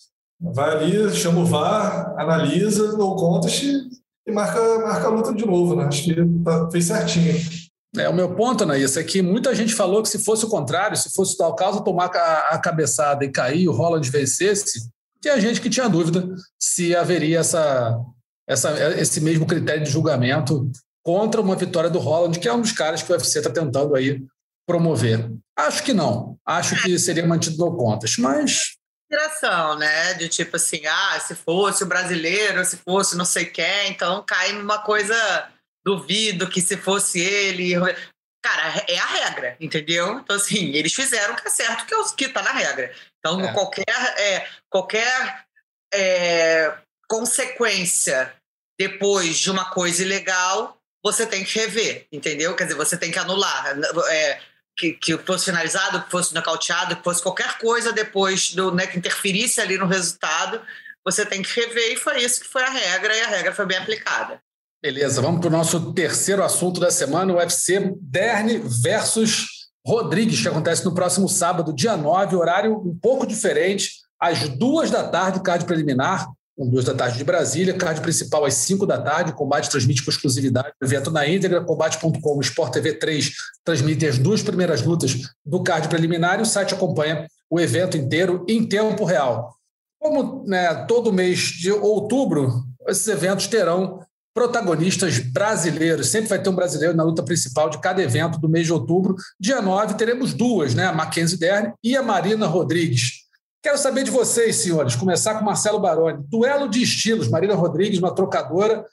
Vai ali, chama o VAR, analisa, no contest e marca, marca a luta de novo, né? Acho que tá, fez certinho. É, o meu ponto, Anaís, é que muita gente falou que se fosse o contrário, se fosse tal caso, tomar a, a cabeçada e cair, o Holland vencesse, tinha gente que tinha dúvida se haveria essa, essa, esse mesmo critério de julgamento contra uma vitória do Holland, que é um dos caras que o UFC está tentando aí promover. Acho que não. Acho que seria mantido no contas, mas inspiração, né? De tipo assim, ah, se fosse o brasileiro, se fosse não sei quem, então cai numa coisa duvido que se fosse ele. Cara, é a regra, entendeu? Então, assim, eles fizeram o que é certo, que, é o, que tá na regra. Então, é. qualquer, é, qualquer é, consequência depois de uma coisa ilegal, você tem que rever, entendeu? Quer dizer, você tem que anular. É, que, que fosse finalizado, que fosse nocauteado, que fosse qualquer coisa depois do né, que interferisse ali no resultado, você tem que rever, e foi isso que foi a regra, e a regra foi bem aplicada. Beleza, vamos para o nosso terceiro assunto da semana, o UFC Derne versus Rodrigues, que acontece no próximo sábado, dia 9, horário um pouco diferente, às duas da tarde, card preliminar, duas da tarde de Brasília, card principal às cinco da tarde, combate transmite com exclusividade, evento na íntegra, combate.com, Sport TV 3 transmite as duas primeiras lutas do card preliminar e o site acompanha o evento inteiro em tempo real. Como né, todo mês de outubro, esses eventos terão protagonistas brasileiros. Sempre vai ter um brasileiro na luta principal de cada evento do mês de outubro. Dia 9 teremos duas, né? A Mackenzie Dern e a Marina Rodrigues. Quero saber de vocês, senhores. Começar com Marcelo Baroni. Duelo de estilos. Marina Rodrigues, uma trocadora.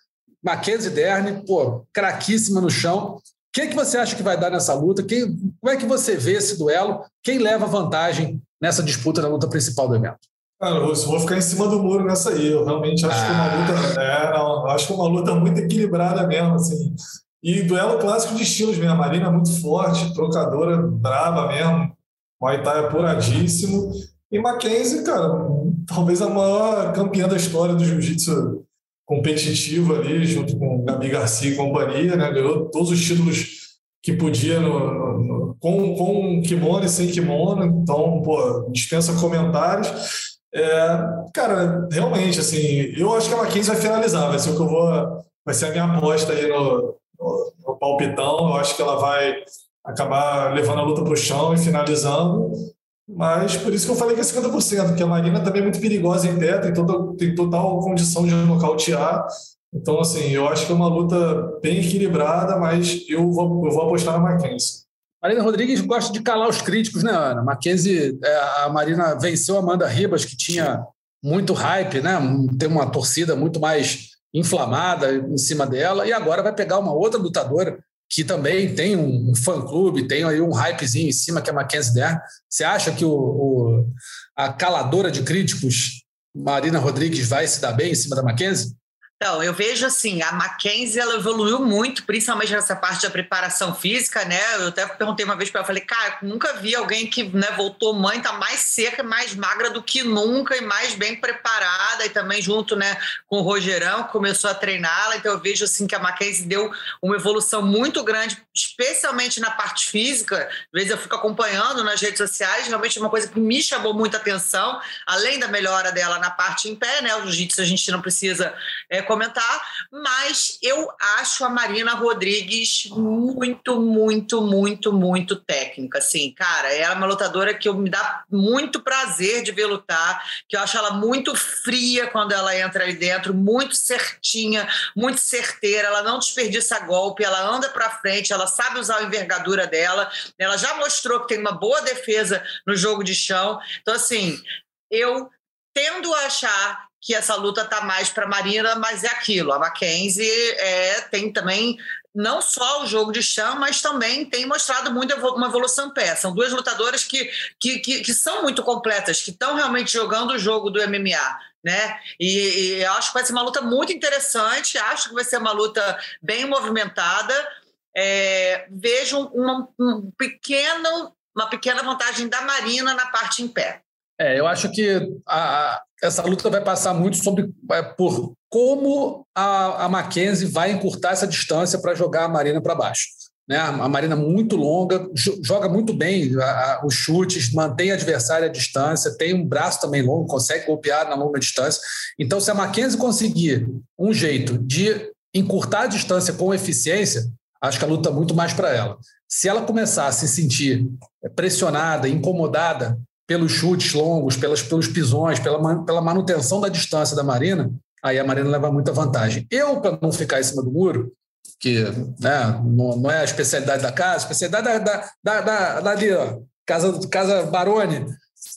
Mackenzie Dern, pô, craquíssima no chão. O que, que você acha que vai dar nessa luta? Quem, como é que você vê esse duelo? Quem leva vantagem nessa disputa na luta principal do evento? Cara, eu vou ficar em cima do muro nessa aí. Eu realmente acho ah. que uma luta. É, não, acho que uma luta muito equilibrada mesmo, assim. E duelo clássico de estilos mesmo. A Marina é muito forte, trocadora brava mesmo. Muay Thai apuradíssimo. E Mackenzie, cara, talvez a maior campeã da história do jiu-jitsu competitivo ali, junto com Gabi Garcia e companhia, né? Ganhou todos os títulos que podia no, no, no, com, com kimono e sem kimono. Então, pô, dispensa comentários. É, cara, realmente, assim, eu acho que a Mackenzie vai finalizar, vai ser o que eu vou. Vai ser a minha aposta aí no, no, no palpitão. Eu acho que ela vai acabar levando a luta para o chão e finalizando. Mas por isso que eu falei que é 50%, porque a Marina também é muito perigosa em tem, toda, tem total condição de nocautear. Então, assim, eu acho que é uma luta bem equilibrada, mas eu vou, eu vou apostar na Mackenzie. Marina Rodrigues gosta de calar os críticos, né, Ana? Mackenzie, é, a Marina venceu a Amanda Ribas, que tinha muito hype, né? Tem uma torcida muito mais inflamada em cima dela, e agora vai pegar uma outra lutadora que também tem um fã-clube, tem aí um hypezinho em cima, que é a Mackenzie Dern. Você acha que o, o, a caladora de críticos, Marina Rodrigues, vai se dar bem em cima da Mackenzie? Então, eu vejo assim, a Mackenzie ela evoluiu muito, principalmente nessa parte da preparação física, né? Eu até perguntei uma vez para ela, falei, cara, nunca vi alguém que né, voltou mãe, tá mais seca, mais magra do que nunca e mais bem preparada e também junto, né, com o Rogerão, começou a treiná-la. Então, eu vejo assim que a Mackenzie deu uma evolução muito grande, especialmente na parte física. Às vezes eu fico acompanhando nas redes sociais, realmente é uma coisa que me chamou muita atenção, além da melhora dela na parte em pé, né? O jiu-jitsu a gente não precisa é, comentar, mas eu acho a Marina Rodrigues muito, muito, muito, muito técnica. Assim, cara, ela é uma lutadora que me dá muito prazer de ver lutar, que eu acho ela muito fria quando ela entra ali dentro, muito certinha, muito certeira, ela não desperdiça golpe, ela anda para frente, ela sabe usar a envergadura dela, ela já mostrou que tem uma boa defesa no jogo de chão. Então, assim, eu tendo a achar que essa luta está mais para a Marina, mas é aquilo. A Mackenzie é, tem também não só o jogo de chão, mas também tem mostrado muito uma evolução pé. São duas lutadoras que, que, que, que são muito completas, que estão realmente jogando o jogo do MMA. Né? E, e acho que vai ser uma luta muito interessante, acho que vai ser uma luta bem movimentada. É, vejo uma, um pequeno, uma pequena vantagem da Marina na parte em pé. É, eu acho que a, essa luta vai passar muito sobre é, por como a, a Mackenzie vai encurtar essa distância para jogar a Marina para baixo. Né? A Marina muito longa, joga muito bem a, a, os chutes, mantém a adversária à distância, tem um braço também longo, consegue golpear na longa distância. Então, se a Mackenzie conseguir um jeito de encurtar a distância com eficiência, acho que a luta é muito mais para ela. Se ela começar a se sentir pressionada, incomodada pelos chutes longos, pelas, pelos pisões, pela, pela manutenção da distância da Marina, aí a Marina leva muita vantagem. Eu, para não ficar em cima do muro, que né, não, não, é a especialidade da casa, a especialidade da, da, da, da, ali, ó, casa, casa Baroni,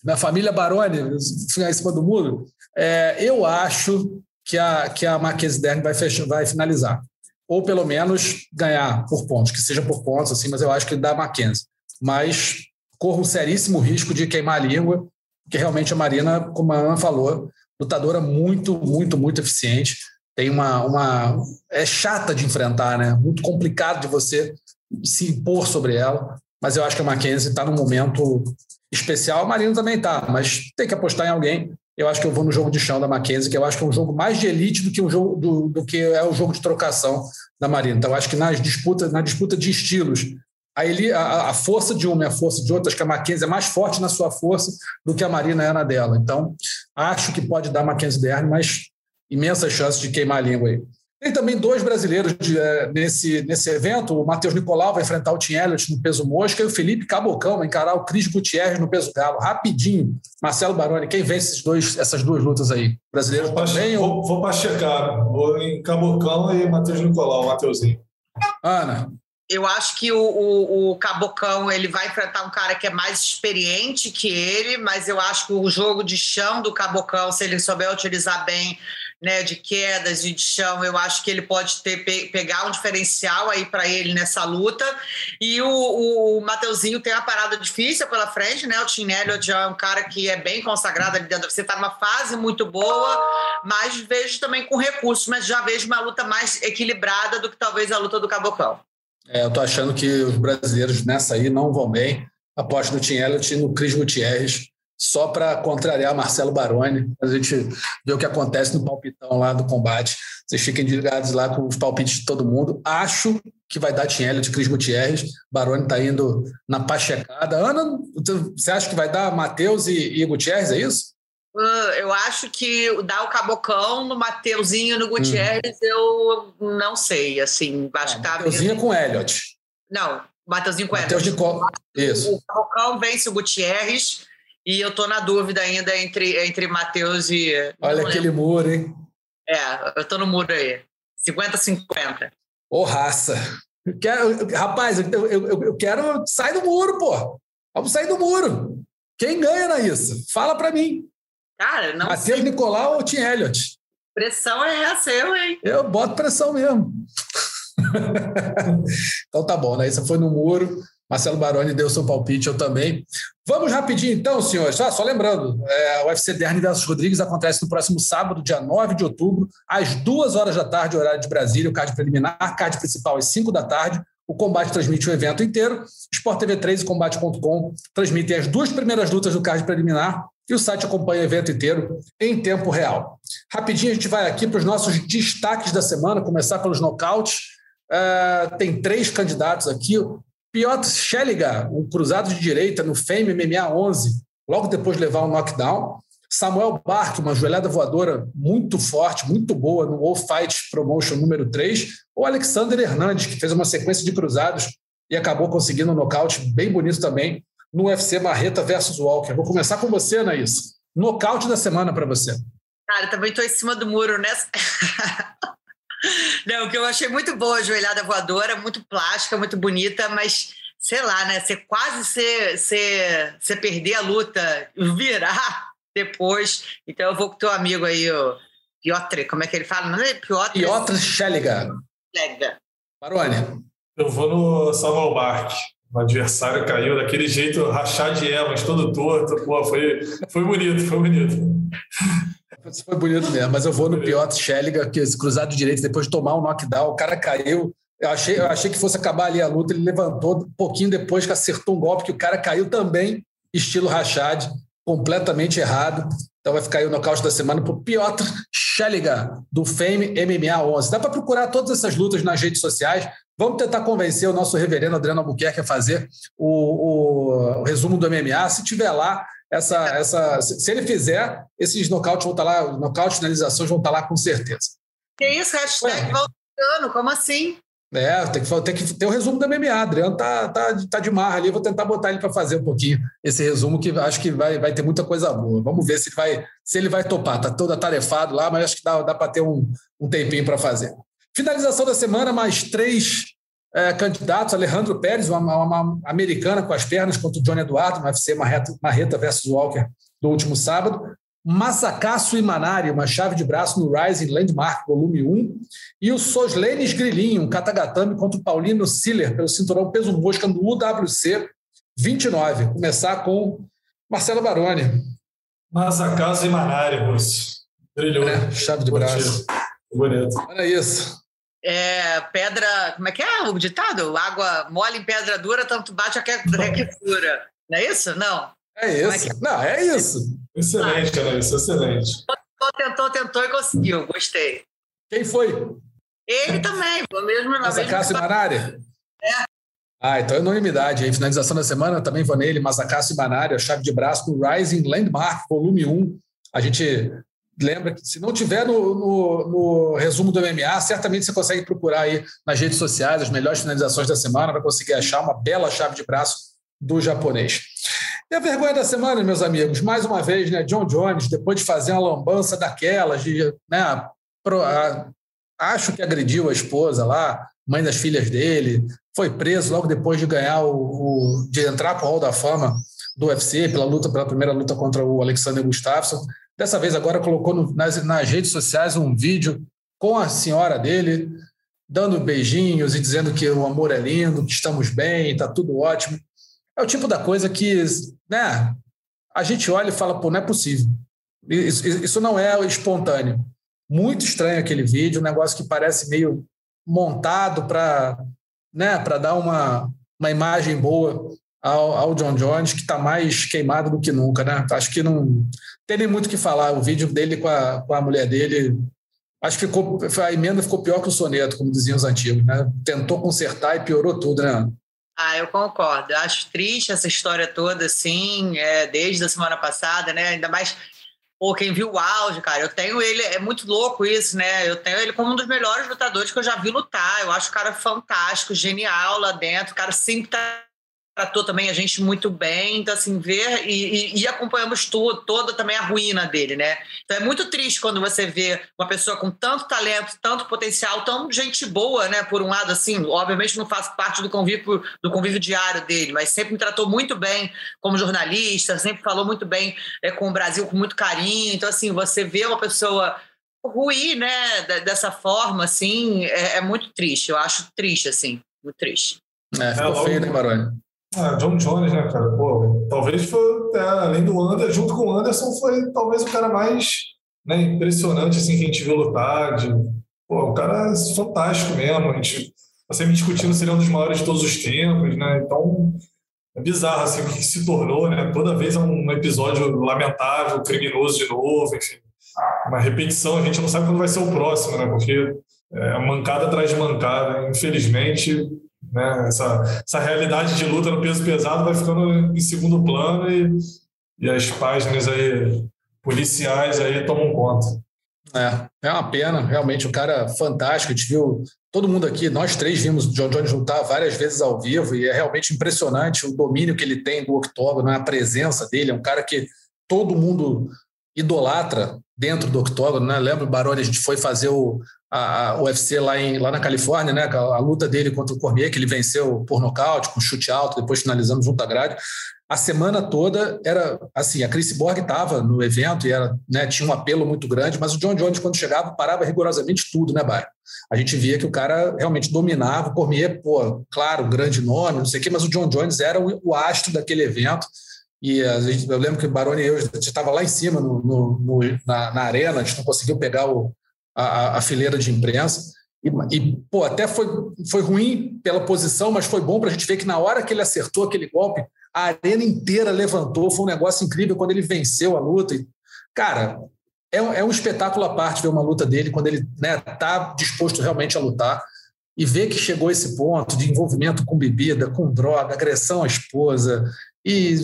da família Baroni, ficar em cima do muro, é, eu acho que a, que a Marquese Dern vai, vai finalizar. Ou pelo menos ganhar por pontos, que seja por pontos, assim, mas eu acho que dá Mackenzie. Mas corro um seríssimo risco de queimar a língua, porque realmente a Marina, como a Ana falou, lutadora muito, muito, muito eficiente. Tem uma, uma. É chata de enfrentar, né? Muito complicado de você se impor sobre ela. Mas eu acho que a Mackenzie está num momento especial. A Marina também está, mas tem que apostar em alguém. Eu acho que eu vou no jogo de chão da Mackenzie, que eu acho que é um jogo mais de elite do que, um jogo, do, do que é o jogo de trocação da Marina. Então, eu acho que nas disputas, na disputa de estilos, a, ele, a, a, força de uma e a força de outra, acho que a Mackenzie é mais forte na sua força do que a Marina é na dela. Então, acho que pode dar Mackenzie Dern, mas imensas chances de queimar a língua aí. Tem também dois brasileiros de, é, nesse, nesse evento. O Matheus Nicolau vai enfrentar o Tim Elliott no peso mosca e o Felipe Cabocão vai encarar o Cris Gutierrez no peso galo. Rapidinho. Marcelo Baroni, quem vence esses dois, essas duas lutas aí? Brasileiros vou também? Vou, ou... vou para checar. Vou em Cabocão e Matheus Nicolau, Mateuzinho. Ana, eu acho que o, o, o, Cabocão ele vai enfrentar um cara que é mais experiente que ele, mas eu acho que o jogo de chão do Cabocão, se ele souber utilizar bem, né, de quedas e de chão, eu acho que ele pode ter pegar um diferencial aí para ele nessa luta. E o, o Mateuzinho tem uma parada difícil pela frente, né? O Tinelli é um cara que é bem consagrado ali dentro. Você está numa fase muito boa, mas vejo também com recursos, mas já vejo uma luta mais equilibrada do que talvez a luta do Cabocão. É, eu estou achando que os brasileiros nessa aí não vão bem. Aposto no Tim Elliott e no Cris Gutierrez, só para contrariar Marcelo Baroni. A gente vê o que acontece no palpitão lá do combate. Vocês fiquem ligados lá com os palpites de todo mundo. Acho que vai dar Tim Elliott, Cris Gutierrez. Baroni está indo na pachecada. Ana, você acha que vai dar Matheus e, e Gutierrez, é isso? Uh, eu acho que dar o Cabocão no Mateuzinho no Gutierrez, hum. eu não sei, assim, acho que tá Mateuzinho com Elliot. Não, Mateuzinho com Mateus Elliot. De Isso. O Cabocão vence o Gutierrez e eu tô na dúvida ainda entre, entre Matheus e... Olha aquele lembro. muro, hein? É, eu tô no muro aí. 50-50. Ô, raça. quero, rapaz, eu, eu, eu quero... Sai do muro, pô. Vamos sair do muro. Quem ganha na isso? Fala para mim. Cara, não Matheus sei. Nicolau ou Tim Elliott? Pressão é eu, hein? Eu boto pressão mesmo. então tá bom, né? Isso foi no muro. Marcelo Baroni deu seu palpite, eu também. Vamos rapidinho então, senhores. Ah, só lembrando, é, o UFC Derny versus Rodrigues acontece no próximo sábado, dia 9 de outubro, às 2 horas da tarde, horário de Brasília, o card preliminar, card principal às 5 da tarde. O Combate transmite o evento inteiro. Sport TV 3 e Combate.com transmitem as duas primeiras lutas do card preliminar e o site acompanha o evento inteiro em tempo real. Rapidinho, a gente vai aqui para os nossos destaques da semana, começar pelos nocautes. Uh, tem três candidatos aqui. Piotr Schelliger, um cruzado de direita no Fame MMA 11, logo depois de levar um knockdown. Samuel Bark, uma joelhada voadora muito forte, muito boa no All Fight Promotion número 3. Ou Alexander Hernandes, que fez uma sequência de cruzados e acabou conseguindo um nocaute bem bonito também no UFC Marreta versus Walker. Vou começar com você, Anaís. Nocaute da semana para você. Cara, também estou em cima do muro nessa. Não, que eu achei muito boa a joelhada voadora, muito plástica, muito bonita, mas sei lá, né? Você quase você, você, você perder a luta, virar depois. Então eu vou com o teu amigo aí, o Piotr, como é que ele fala? Não é Piotr? Piotr Schelliger. Schelliger. Marone. Eu vou no Samuel Bark. O adversário caiu daquele jeito, rachar de elmas, todo torto. Pô, foi, foi bonito, foi bonito. Foi bonito mesmo, mas eu vou no Piotr Schelliger, que esse cruzado direito, depois de tomar um knockdown, o cara caiu. Eu achei, eu achei que fosse acabar ali a luta, ele levantou um pouquinho depois que acertou um golpe, que o cara caiu também, estilo Rachad, completamente errado. Então vai ficar aí o nocaute da semana para o Piotr Schelliger, do Fame MMA 11. Dá para procurar todas essas lutas nas redes sociais. Vamos tentar convencer o nosso reverendo Adriano Albuquerque a fazer o, o, o resumo do MMA. Se tiver lá, essa, essa, se ele fizer, esses nocautes vão estar tá lá, nocautes, finalizações vão estar tá lá com certeza. Que isso, hashtag voltando, como assim? É, tem que, tem que ter o um resumo do MMA. Adriano tá, tá, tá de marra ali, vou tentar botar ele para fazer um pouquinho esse resumo, que acho que vai, vai ter muita coisa boa. Vamos ver se ele vai, se ele vai topar. Tá todo atarefado lá, mas acho que dá, dá para ter um, um tempinho para fazer. Finalização da semana, mais três é, candidatos. Alejandro Pérez, uma, uma, americana com as pernas, contra o Johnny Eduardo, no UFC Marreta, Marreta versus Walker, do último sábado. Masakasu Imanari, uma chave de braço no Rising Landmark, volume 1. E o Soslenes Grilinho, um katagatame contra o Paulino Siller, pelo cinturão peso mosca no UWC 29. Começar com Marcelo Baroni. Masakasu Imanari, moço. Brilhou. É, chave de braço. Bonito. Olha isso. É, pedra, como é que é o ditado? Água mole em pedra dura, tanto bate a que, que fura. Não é isso? Não. É isso. É que... Não, é isso. Excelente, ah. isso, excelente. Tentou, tentou e conseguiu. Gostei. Quem foi? Ele também, foi mesmo na Masacácio Manari? É. Ah, então é unanimidade. Aí, finalização da semana, também vou nele, Masacácio Manari, a chave de braço do Rising Landmark, volume 1. A gente lembra que se não tiver no, no, no, resumo do MMA, certamente você consegue procurar aí nas redes sociais as melhores finalizações da semana, vai conseguir achar uma bela chave de braço do japonês. E a vergonha da semana, meus amigos, mais uma vez, né, John Jones, depois de fazer uma lambança daquelas, de, né, pro, a, acho que agrediu a esposa lá, mãe das filhas dele, foi preso logo depois de ganhar o, o de entrar para o Hall da Fama do UFC pela luta pela primeira luta contra o Alexander Gustafsson. Dessa vez agora colocou no, nas, nas redes sociais um vídeo com a senhora dele, dando beijinhos e dizendo que o amor é lindo, que estamos bem, está tudo ótimo. É o tipo da coisa que né, a gente olha e fala, pô, não é possível. Isso, isso não é espontâneo. Muito estranho aquele vídeo, um negócio que parece meio montado para né, dar uma, uma imagem boa ao, ao John Jones, que está mais queimado do que nunca, né? Acho que não tem nem muito o que falar. O vídeo dele com a, com a mulher dele, acho que ficou, a emenda ficou pior que o soneto, como diziam os antigos, né? Tentou consertar e piorou tudo, né? Ah, eu concordo. Eu acho triste essa história toda, assim, é, desde a semana passada, né? Ainda mais Pô, quem viu o auge, cara, eu tenho ele, é muito louco isso, né? Eu tenho ele como um dos melhores lutadores que eu já vi lutar. Eu acho o cara fantástico, genial lá dentro. O cara sempre tá tratou também a gente muito bem, então assim, ver e, e, e, acompanhamos tudo, toda também a ruína dele, né? Então é muito triste quando você vê uma pessoa com tanto talento, tanto potencial, tão gente boa, né? Por um lado, assim, obviamente não faz parte do convívio, do convívio diário dele, mas sempre me tratou muito bem como jornalista, sempre falou muito bem é, com o Brasil com muito carinho. Então, assim, você vê uma pessoa ruir, né, dessa forma, assim, é, é muito triste. Eu acho triste, assim, muito triste. É, ficou é, feio, né, Baroni? Ah, John Jones, né, cara? Pô, talvez foi, é, além do Anderson, junto com o Anderson, foi talvez o cara mais né, impressionante assim, que a gente viu lutar. De, pô, o cara é fantástico mesmo. A gente tá sempre discutindo se ele é um dos maiores de todos os tempos, né? Então, é bizarro assim, o que se tornou, né? Toda vez é um episódio lamentável, criminoso de novo, enfim. Uma repetição, a gente não sabe quando vai ser o próximo, né? Porque é mancada atrás de mancada. Infelizmente, né? Essa, essa realidade de luta no peso pesado vai ficando em segundo plano e, e as páginas aí policiais aí tomam conta. É, é uma pena, realmente, um cara fantástico. A gente viu todo mundo aqui, nós três vimos o John Jones lutar várias vezes ao vivo e é realmente impressionante o domínio que ele tem do octógono, a presença dele. É um cara que todo mundo idolatra dentro do octógono, né? Baroni, a gente foi fazer o, a, UFC lá, em, lá na Califórnia, né? A, a, luta dele contra o Cormier, que ele venceu por nocaute, com chute alto, depois finalizando junto à grade. A semana toda era assim, a Chris Borg estava no evento e era, né, tinha um apelo muito grande, mas o John Jones, quando chegava, parava rigorosamente tudo, né, Bairro? A gente via que o cara realmente dominava, o Cormier, pô, claro, grande nome, não sei o quê, mas o John Jones era o, o astro daquele evento. E gente, eu lembro que o Baroni e eu estava lá em cima no, no, no na, na, arena, a gente não conseguiu pegar o, a, a fileira de imprensa. E, e, pô, até foi, foi ruim pela posição, mas foi bom para a gente ver que na hora que ele acertou aquele golpe, a arena inteira levantou. Foi um negócio incrível quando ele venceu a luta. E, cara, é, é um espetáculo à parte ver uma luta dele quando ele está né, tá disposto realmente a lutar e ver que chegou esse ponto de envolvimento com bebida, com droga, agressão à esposa e,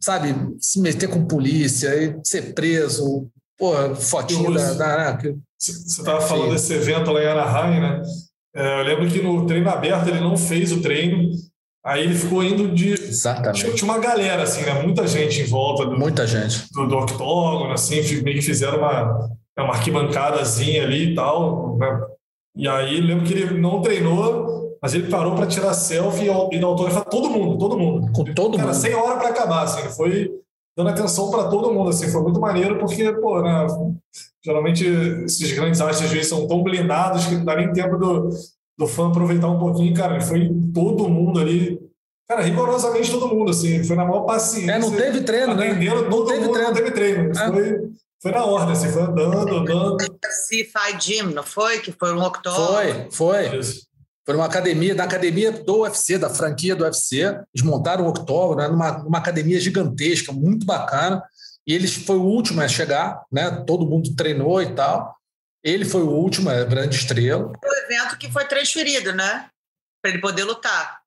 sabe, se meter com polícia e ser preso, pô, fotinho da, da, você estava falando desse evento lá em Anaheim, né? É, eu lembro que no treino aberto ele não fez o treino, aí ele ficou indo de. Exatamente. Tinha uma galera, assim, né? Muita gente em volta do, Muita gente. do, do octógono, assim, meio que fizeram uma, uma arquibancadazinha ali e tal. Né? E aí lembro que ele não treinou, mas ele parou para tirar selfie e dar autógrafo todo mundo, todo mundo. Com todo Cara, mundo. sem hora para acabar, assim, foi dando atenção para todo mundo, assim, foi muito maneiro, porque, pô, né, geralmente esses grandes astros de são tão blindados que não dá nem tempo do, do fã aproveitar um pouquinho, cara, foi todo mundo ali, cara, rigorosamente todo mundo, assim, foi na maior paciência. É, não teve treino, né? Não teve treino. Não teve treino, é. foi... Foi na ordem, assim, foi andando, andando. Fi Gym, não foi? Que foi um octógono. Foi, foi. Isso. Foi uma academia, da academia do UFC, da franquia do UFC. Eles montaram o octógono, né, numa, numa academia gigantesca, muito bacana. E ele foi o último a chegar, né? Todo mundo treinou e tal. Ele foi o último, a grande estrela. O evento que foi transferido, né? Para ele poder lutar.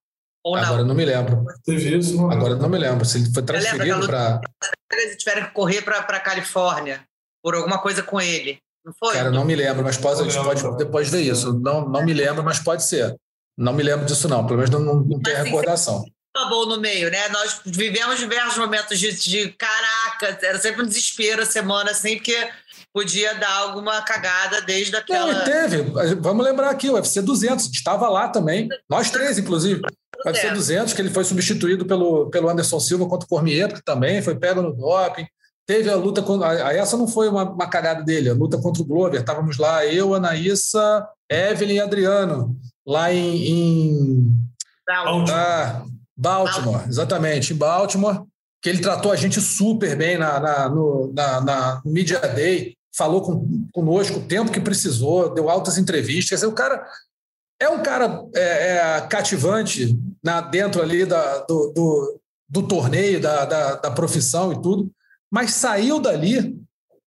Ou Agora não. não me lembro. Teve isso, não Agora não me lembro. Se ele foi transferido para. Eles tiveram que correr para a Califórnia por alguma coisa com ele. Não foi? Cara, não me lembro, mas pode, a gente pode depois ver isso. Não, não me lembro, mas pode ser. Não me lembro disso, não. Pelo menos não, não tenho recordação. Bom no meio, né? Nós vivemos diversos momentos de, de caraca, era sempre um desespero a semana, assim, porque podia dar alguma cagada desde aquela. Não, e teve. Vamos lembrar aqui, o UFC 200, estava lá também. Nós três, inclusive. O UFC 200, que ele foi substituído pelo, pelo Anderson Silva contra o Cormier, que também foi pego no doping. Teve a luta com. Essa não foi uma, uma cagada dele, a luta contra o Glover. Estávamos lá, eu, Anaísa, Evelyn e Adriano, lá em. em Baltimore. Ah, Baltimore, exatamente, em Baltimore, que ele tratou a gente super bem na, na, no, na, na Media Day, falou com, conosco o tempo que precisou, deu altas entrevistas. O cara é um cara é, é, cativante na, dentro ali da, do, do, do torneio, da, da, da profissão e tudo mas saiu dali,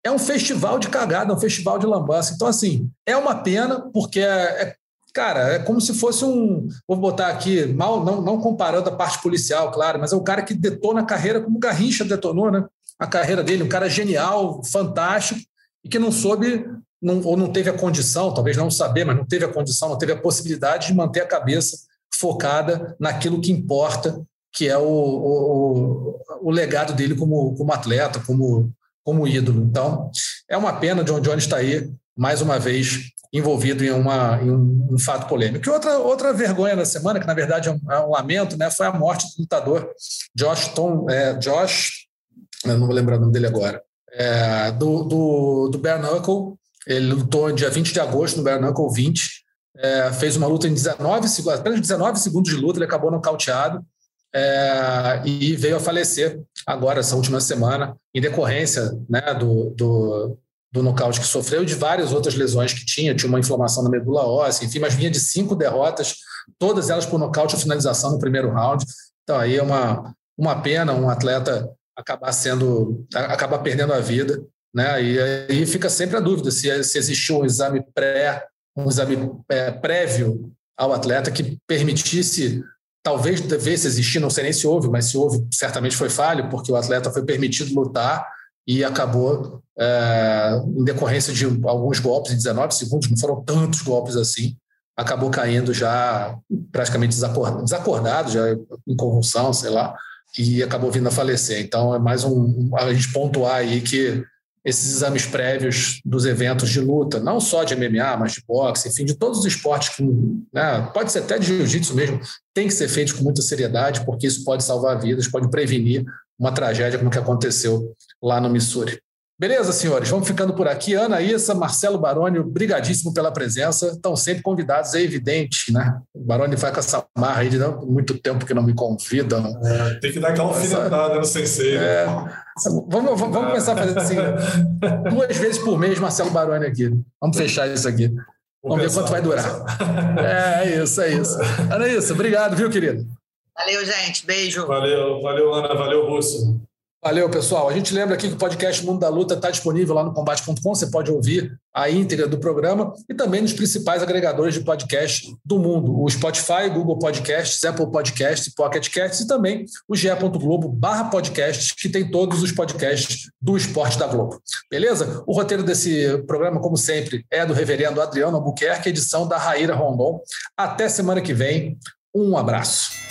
é um festival de cagada, é um festival de lambança. Então, assim, é uma pena, porque é, é cara, é como se fosse um. Vou botar aqui, mal, não, não comparando a parte policial, claro, mas é o cara que detona a carreira como o Garrincha detonou, né? A carreira dele, um cara genial, fantástico, e que não soube, não, ou não teve a condição, talvez não saber, mas não teve a condição, não teve a possibilidade de manter a cabeça focada naquilo que importa, que é o, o, o legado dele como, como atleta, como, como ídolo. Então, é uma pena John Jones estar aí, mais uma vez, envolvido em, uma, em um, um, fato polêmico. E outra, outra vergonha da semana, que na verdade é um, é um lamento, né, foi a morte do lutador Josh Tom, é, Josh, não vou lembrar o nome dele agora, é, do, do, do Bare Knuckle. Ele lutou dia 20 de agosto no Bare Knuckle 20. É, fez uma luta em 19 segundos, apenas 19 segundos de luta, ele acabou nocauteado. É, e veio a falecer agora, essa última semana, em decorrência né, do, do, do nocaute que sofreu, de várias outras lesões que tinha, tinha uma inflamação na medula óssea, enfim, mas vinha de cinco derrotas, todas elas por nocaute ou finalização no primeiro round. Então aí é uma, uma pena um atleta acabar sendo, acabar perdendo a vida, né? E aí fica sempre a dúvida se, se existiu um exame pré, um exame é, prévio ao atleta que permitisse talvez devesse existir, não sei nem se houve, mas se houve, certamente foi falho, porque o atleta foi permitido lutar e acabou, é, em decorrência de alguns golpes em 19 segundos, não foram tantos golpes assim, acabou caindo já praticamente desacordado, desacordado já em convulsão, sei lá, e acabou vindo a falecer. Então é mais um a gente pontuar aí que esses exames prévios dos eventos de luta, não só de MMA, mas de boxe, enfim, de todos os esportes, que, né, pode ser até de jiu-jitsu mesmo, tem que ser feito com muita seriedade, porque isso pode salvar vidas, pode prevenir uma tragédia como que aconteceu lá no Missouri. Beleza, senhores? Vamos ficando por aqui. Ana Issa, Marcelo Baroni, obrigadíssimo pela presença. Estão sempre convidados, é evidente, né? O Baroni vai com essa marra aí de muito tempo que não me convidam. É, tem que dar aquela alfinetada no sensei. Né? É, vamos, vamos, vamos começar a fazer assim, duas vezes por mês, Marcelo Baroni aqui. Vamos fechar isso aqui. Vamos ver quanto vai durar. É, é isso, é isso. Ana Issa, obrigado, viu, querido? Valeu, gente. Beijo. Valeu, valeu, Ana. Valeu, Russo. Valeu, pessoal. A gente lembra aqui que o podcast Mundo da Luta está disponível lá no combate.com. Você pode ouvir a íntegra do programa e também nos principais agregadores de podcast do mundo: o Spotify, Google Podcasts, Apple Podcasts, Pocket Casts e também o ge.globo barra podcasts, que tem todos os podcasts do esporte da Globo. Beleza? O roteiro desse programa, como sempre, é do reverendo Adriano Albuquerque, edição da Raíra Rondon. Até semana que vem. Um abraço.